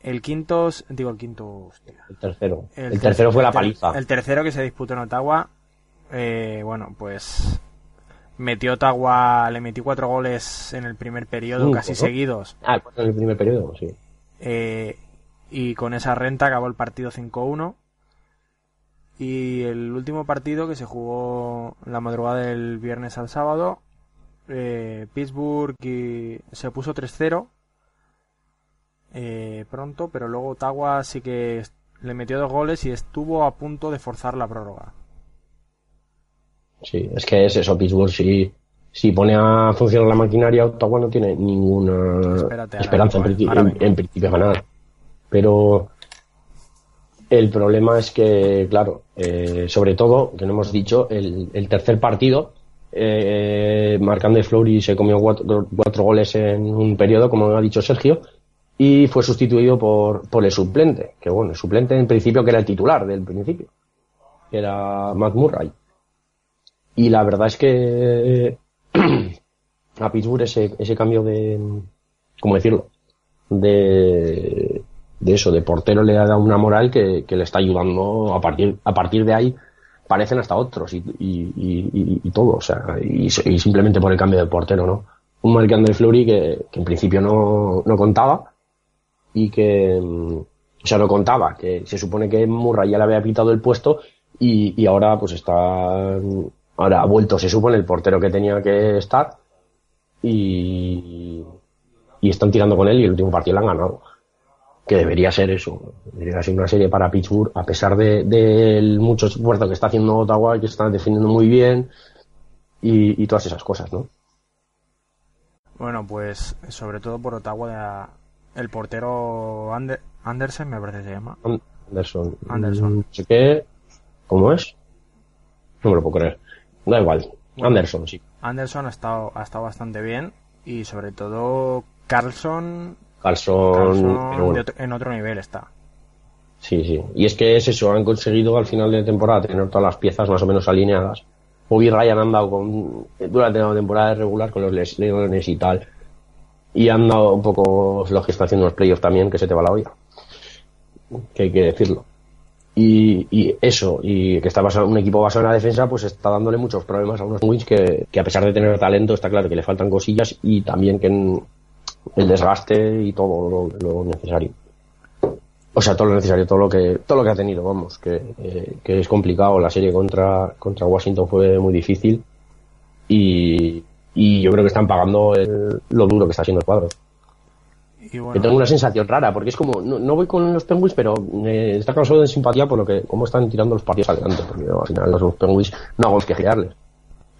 [SPEAKER 2] El quinto, digo el quinto, hostia.
[SPEAKER 8] el tercero. El,
[SPEAKER 2] ter-
[SPEAKER 8] tercero fue la paliza.
[SPEAKER 2] El tercero que se disputó en Ottawa, eh, bueno, pues metió Ottawa, le metió cuatro goles en el primer periodo,
[SPEAKER 8] Cinco,
[SPEAKER 2] casi
[SPEAKER 8] ¿no?
[SPEAKER 2] seguidos.
[SPEAKER 8] Ah, cuatro en el primer periodo, sí.
[SPEAKER 2] eh, y con esa renta acabó el partido 5-1. Y el último partido que se jugó la madrugada del viernes al sábado, eh, Pittsburgh y- se puso 3-0 eh, pronto, pero luego Ottawa sí que le metió dos goles y estuvo a punto de forzar la prórroga.
[SPEAKER 8] Sí, es que es eso, Pittsburgh, si, si pone a funcionar la maquinaria, Ottawa no tiene ninguna
[SPEAKER 2] Espérate,
[SPEAKER 8] esperanza en,
[SPEAKER 2] vengo,
[SPEAKER 8] en principio de ganar. Pero el problema es que, claro, eh, sobre todo, que no hemos dicho, el, tercer partido, eh, Fleury se comió cuatro, cuatro goles en un periodo, como ha dicho Sergio, y fue sustituido por, por el suplente, que bueno, el suplente en principio que era el titular del principio, que era Matt Murray. Y la verdad es que a Pittsburgh ese, ese cambio de, ¿cómo decirlo? De, de eso, de portero le ha dado una moral que, que le está ayudando a partir, a partir de ahí parecen hasta otros y, y, y- todo, o sea, y, simplemente por el cambio de portero, ¿no? Un Marc André Fleury que, que en principio no, no contaba y que, mm, o sea, no contaba, que se supone que Murray ya le había quitado el puesto y, ahora pues está, ahora ha vuelto, se supone, el portero que tenía que estar y, y están tirando con él y el último partido lo han ganado. Que debería ser eso, debería ser una serie para Pittsburgh, a pesar de, del mucho esfuerzo que está haciendo Ottawa, que está defendiendo muy bien y, y todas esas cosas, ¿no?
[SPEAKER 2] Bueno, pues sobre todo por Ottawa, el portero Ander- Andersen, me parece que se llama.
[SPEAKER 8] An- Anderson.
[SPEAKER 2] Anderson.
[SPEAKER 8] Mm, No sé qué. ¿Cómo es? No me lo puedo creer. Da igual. Anderson, sí.
[SPEAKER 2] Anderson ha estado, ha estado bastante bien y sobre todo Carlson,
[SPEAKER 8] Carlson,
[SPEAKER 2] Carlson
[SPEAKER 8] pero bueno.
[SPEAKER 2] de otro- en otro nivel está.
[SPEAKER 8] Sí, sí. Y es que es eso, han conseguido al final de temporada tener todas las piezas más o menos alineadas. Bobby Ryan han dado con, durante la temporada regular con los Les- Leones y tal. Y han dado un poco lo que está haciendo los playoffs también, que se te va la olla. Que hay que decirlo. Y, y eso, y que está basado, un equipo basado en la defensa, pues está dándole muchos problemas a unos Wings que, que a pesar de tener talento, está claro que le faltan cosillas y también que en- el desgaste y todo lo- lo necesario. O sea, todo lo necesario, todo lo que, todo lo que ha tenido, vamos, que, eh, que es complicado. La serie contra, contra Washington fue muy difícil y, y yo creo que están pagando el- lo duro que está haciendo el cuadro.
[SPEAKER 2] Y bueno,
[SPEAKER 8] tengo una sensación rara, porque es como, no, no voy con los Penguins, pero eh, está causado de simpatía por lo que, cómo están tirando los partidos adelante, porque al final los Penguins no hago que girarles.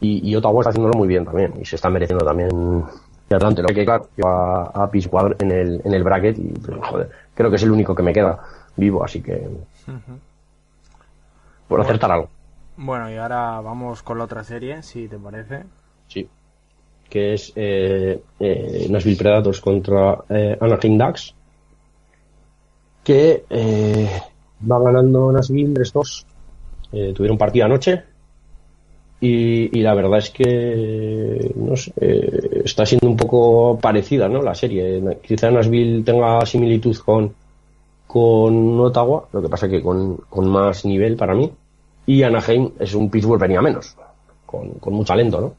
[SPEAKER 8] Y, y Ottawa está haciéndolo muy bien también, y se está mereciendo también adelante. Lo que claro, a, a Piscuadro en el, en el bracket, y pues, joder, creo que es el único que me queda vivo, así que por acertar algo.
[SPEAKER 2] bueno, y ahora vamos con la otra serie, si te parece.
[SPEAKER 8] Sí. Que es eh, eh, Nashville Predators contra eh, Anaheim Ducks. Que eh, va ganando Nashville 3-2. Eh, tuvieron partido anoche. Y, y la verdad es que no sé, eh, está siendo un poco parecida ¿no? la serie. Quizá Nashville tenga similitud con, con Ottawa, lo que pasa que con, con más nivel para mí. Y Anaheim es un Pittsburgh venía menos, con, con mucho talento, ¿no?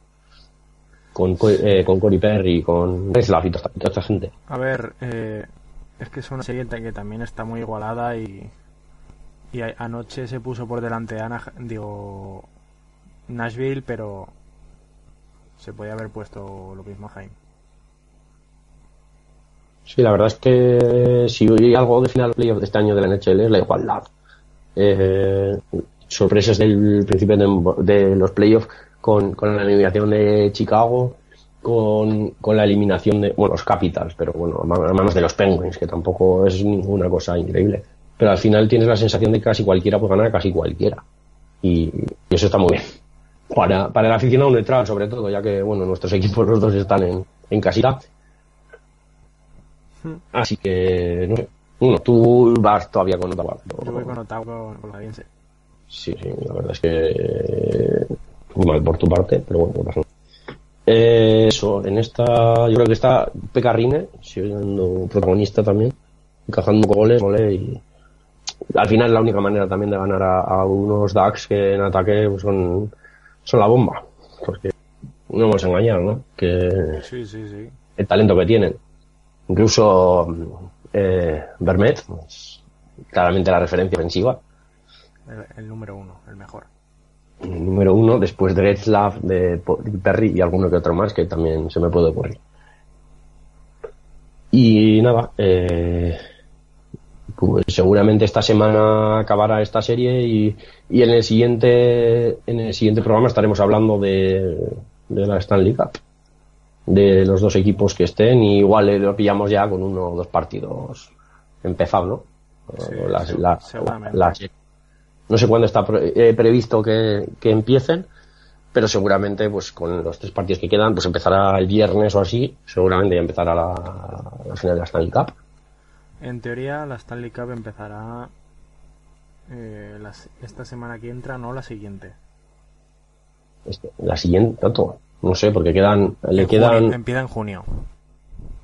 [SPEAKER 8] Con, Co- eh, con Cory Perry, con Reslav y toda, esta- gente.
[SPEAKER 2] A ver, eh, es que es una serie que también está muy igualada y, y anoche se puso por delante de Ana, digo, Nashville, pero se podía haber puesto lo mismo Jaime.
[SPEAKER 8] Sí, la verdad es que si hay algo de final playoff de este año de la NHL es la igualdad. Eh, sorpresas del principio de, los playoffs con, la eliminación de Chicago, con, la eliminación de, bueno, los Capitals, pero bueno, a man- a manos de los Penguins, que tampoco es ninguna cosa increíble. Pero al final tienes la sensación de que casi cualquiera puede ganar casi cualquiera. Y eso está muy bien. Para, para el aficionado neutral, sobre todo, ya que, bueno, nuestros equipos los dos están en, en casita. Así que, no sé. Bueno, tú vas todavía con Ottawa. pero-
[SPEAKER 2] Yo voy con Ottawa con, con la canadiense.
[SPEAKER 8] Sí, sí, la verdad es que muy mal por tu parte, pero bueno, no pasa nada. Eh, eso, en esta, yo creo que está Pecarrine, siendo protagonista también, encajando goles, goles y al final la única manera también de ganar a, a unos Ducks que en ataque pues, son, son la bomba, porque no vamos a engañar, ¿no? Que
[SPEAKER 2] Sí, sí, sí.
[SPEAKER 8] el talento que tienen. Incluso eh, Vermet, pues, claramente la referencia ofensiva,
[SPEAKER 2] El, el número uno, el mejor.
[SPEAKER 8] el número uno, después de Getzlaff, de Perry y alguno que otro más que también se me puede ocurrir. Y nada, eh, pues seguramente esta semana acabará esta serie y, y en el siguiente en el siguiente programa estaremos hablando de, de la Stanley Cup de los dos equipos que estén y igual eh, lo pillamos ya con uno o dos partidos empezados, ¿no?
[SPEAKER 2] Sí,
[SPEAKER 8] la- no sé cuándo está pre- eh, previsto que, que empiecen, pero seguramente pues con los tres partidos que quedan, pues empezará el viernes o así, seguramente ya empezará la, la final de la Stanley Cup.
[SPEAKER 2] En teoría, la Stanley Cup empezará eh, las- esta semana que entra, no la siguiente.
[SPEAKER 8] Este, la siguiente, tanto, no sé, porque quedan, le
[SPEAKER 2] En
[SPEAKER 8] quedan,
[SPEAKER 2] junio- empieza en junio.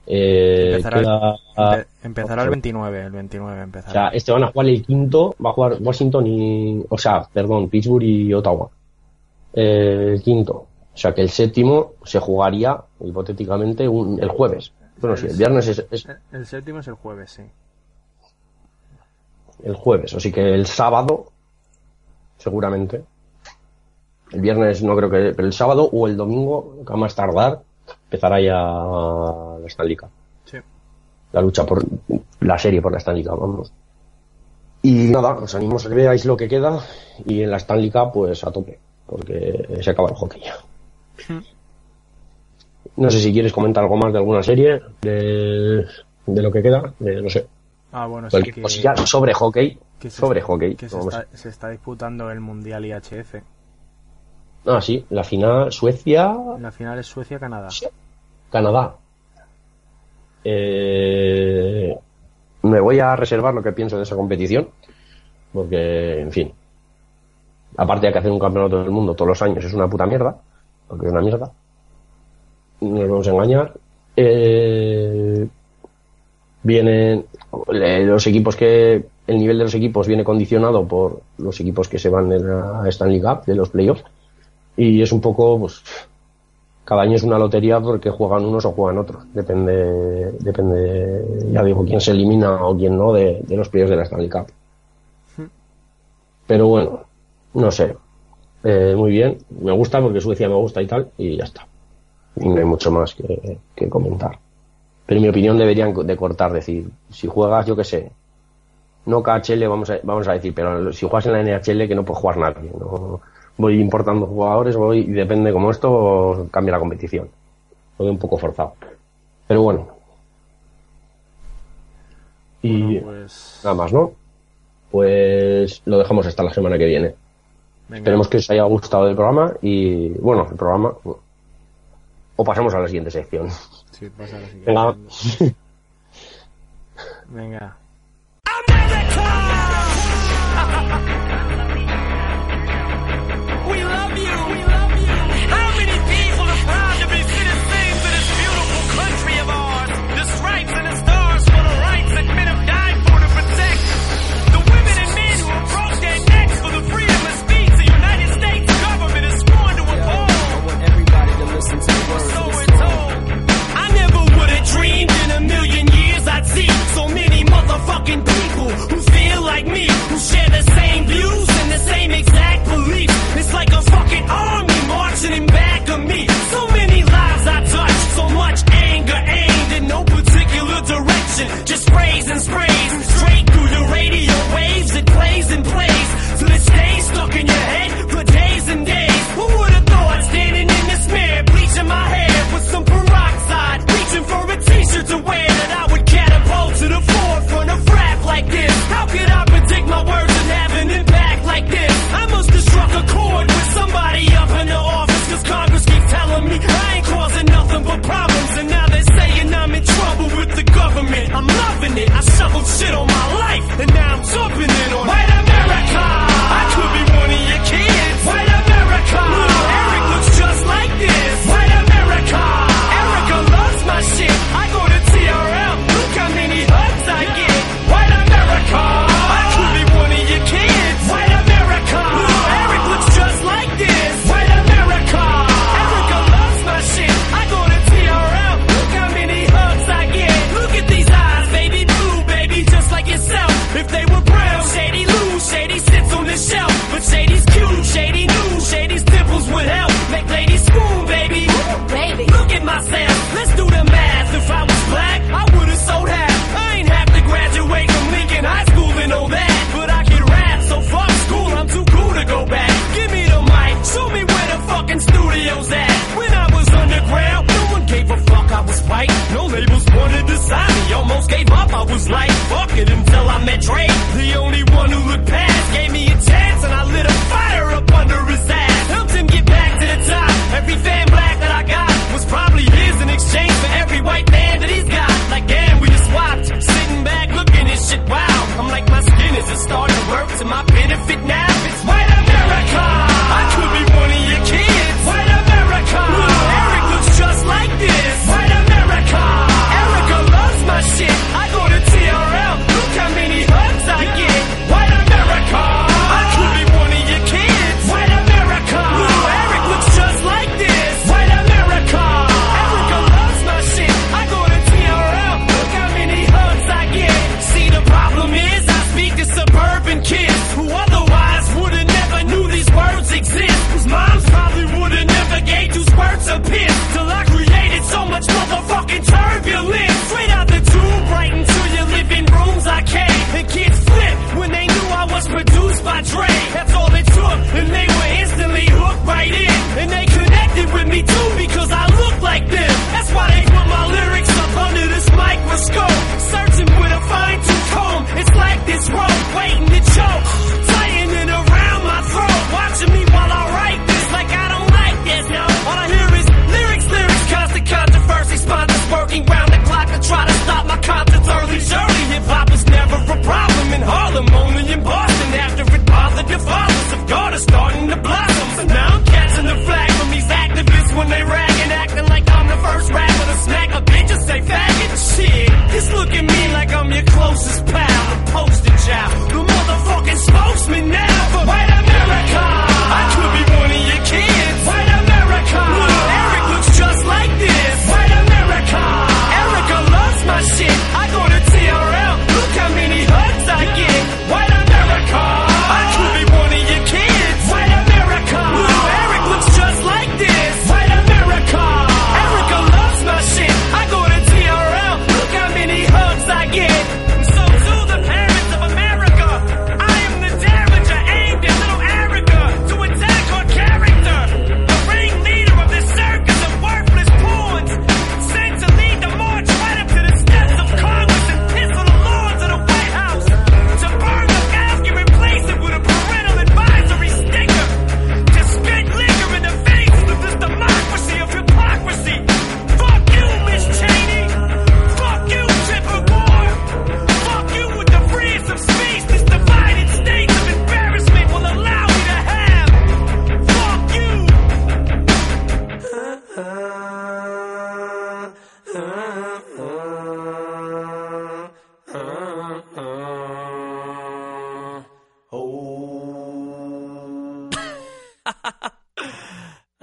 [SPEAKER 8] eh,
[SPEAKER 2] Empezará,
[SPEAKER 8] queda-
[SPEAKER 2] empe- empezará el 29, el 29
[SPEAKER 8] o
[SPEAKER 2] empezará.
[SPEAKER 8] sea, este van a jugar el quinto, va a jugar Washington y, o sea, perdón, Pittsburgh y Ottawa. Eh, el quinto. O sea, que el séptimo se jugaría, hipotéticamente, un- el jueves. Bueno, sí, el viernes es, es
[SPEAKER 2] El- El séptimo es el jueves, sí.
[SPEAKER 8] El jueves, así que el sábado, seguramente. El viernes no creo que, pero el sábado o el domingo, a más tardar, empezará ya la Stanley Cup.
[SPEAKER 2] Sí.
[SPEAKER 8] La lucha por la serie por la Stanley Cup, vamos. Y nada, os animamos a que veáis lo que queda y en la Stanley Cup, pues a tope, porque se acaba el hockey ya. No sé si quieres comentar algo más de alguna serie, de, de lo que queda, de, no sé,
[SPEAKER 2] Ah, bueno, sí
[SPEAKER 8] pues
[SPEAKER 2] que,
[SPEAKER 8] cosilla sobre hockey. Sobre hockey.
[SPEAKER 4] Que se, está, disputando el Mundial IHF.
[SPEAKER 8] Ah, sí, la final Suecia.
[SPEAKER 4] La final es Suecia-Canadá. Sí.
[SPEAKER 8] Canadá. Eh, me voy a reservar lo que pienso de esa competición, porque, en fin, aparte de que hacer un campeonato del mundo todos los años es una puta mierda, porque es una mierda, no nos vamos a engañar. Eh, vienen los equipos que el nivel de los equipos viene condicionado por los equipos que se van a Stanley Cup de los playoffs. Y es un poco pues cada año es una lotería porque juegan unos o juegan otros. Depende depende ya digo quién se elimina o quién no de, de los playoffs de la Stanley Cup. Pero bueno no sé. Eh, muy bien. Me gusta porque Suecia me gusta y tal y ya está. Y no hay mucho más que, que comentar. Pero en mi opinión deberían de cortar, decir, si juegas, yo qué sé, no KHL, vamos a, a decir, pero si juegas en la NHL que no puede jugar nadie. ¿no? Voy importando jugadores, voy, y depende como esto cambia la competición. Lo un poco forzado. Pero bueno. Y
[SPEAKER 4] pues...
[SPEAKER 8] nada más, ¿no? Pues lo dejamos hasta la semana que viene. Esperemos que os haya gustado el programa y, bueno, el programa. O pasamos a la siguiente sección.
[SPEAKER 4] Sí, pasa la siguiente.
[SPEAKER 8] Venga.
[SPEAKER 4] Venga.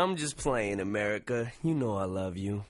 [SPEAKER 4] I'm just playing, America. You know I love you.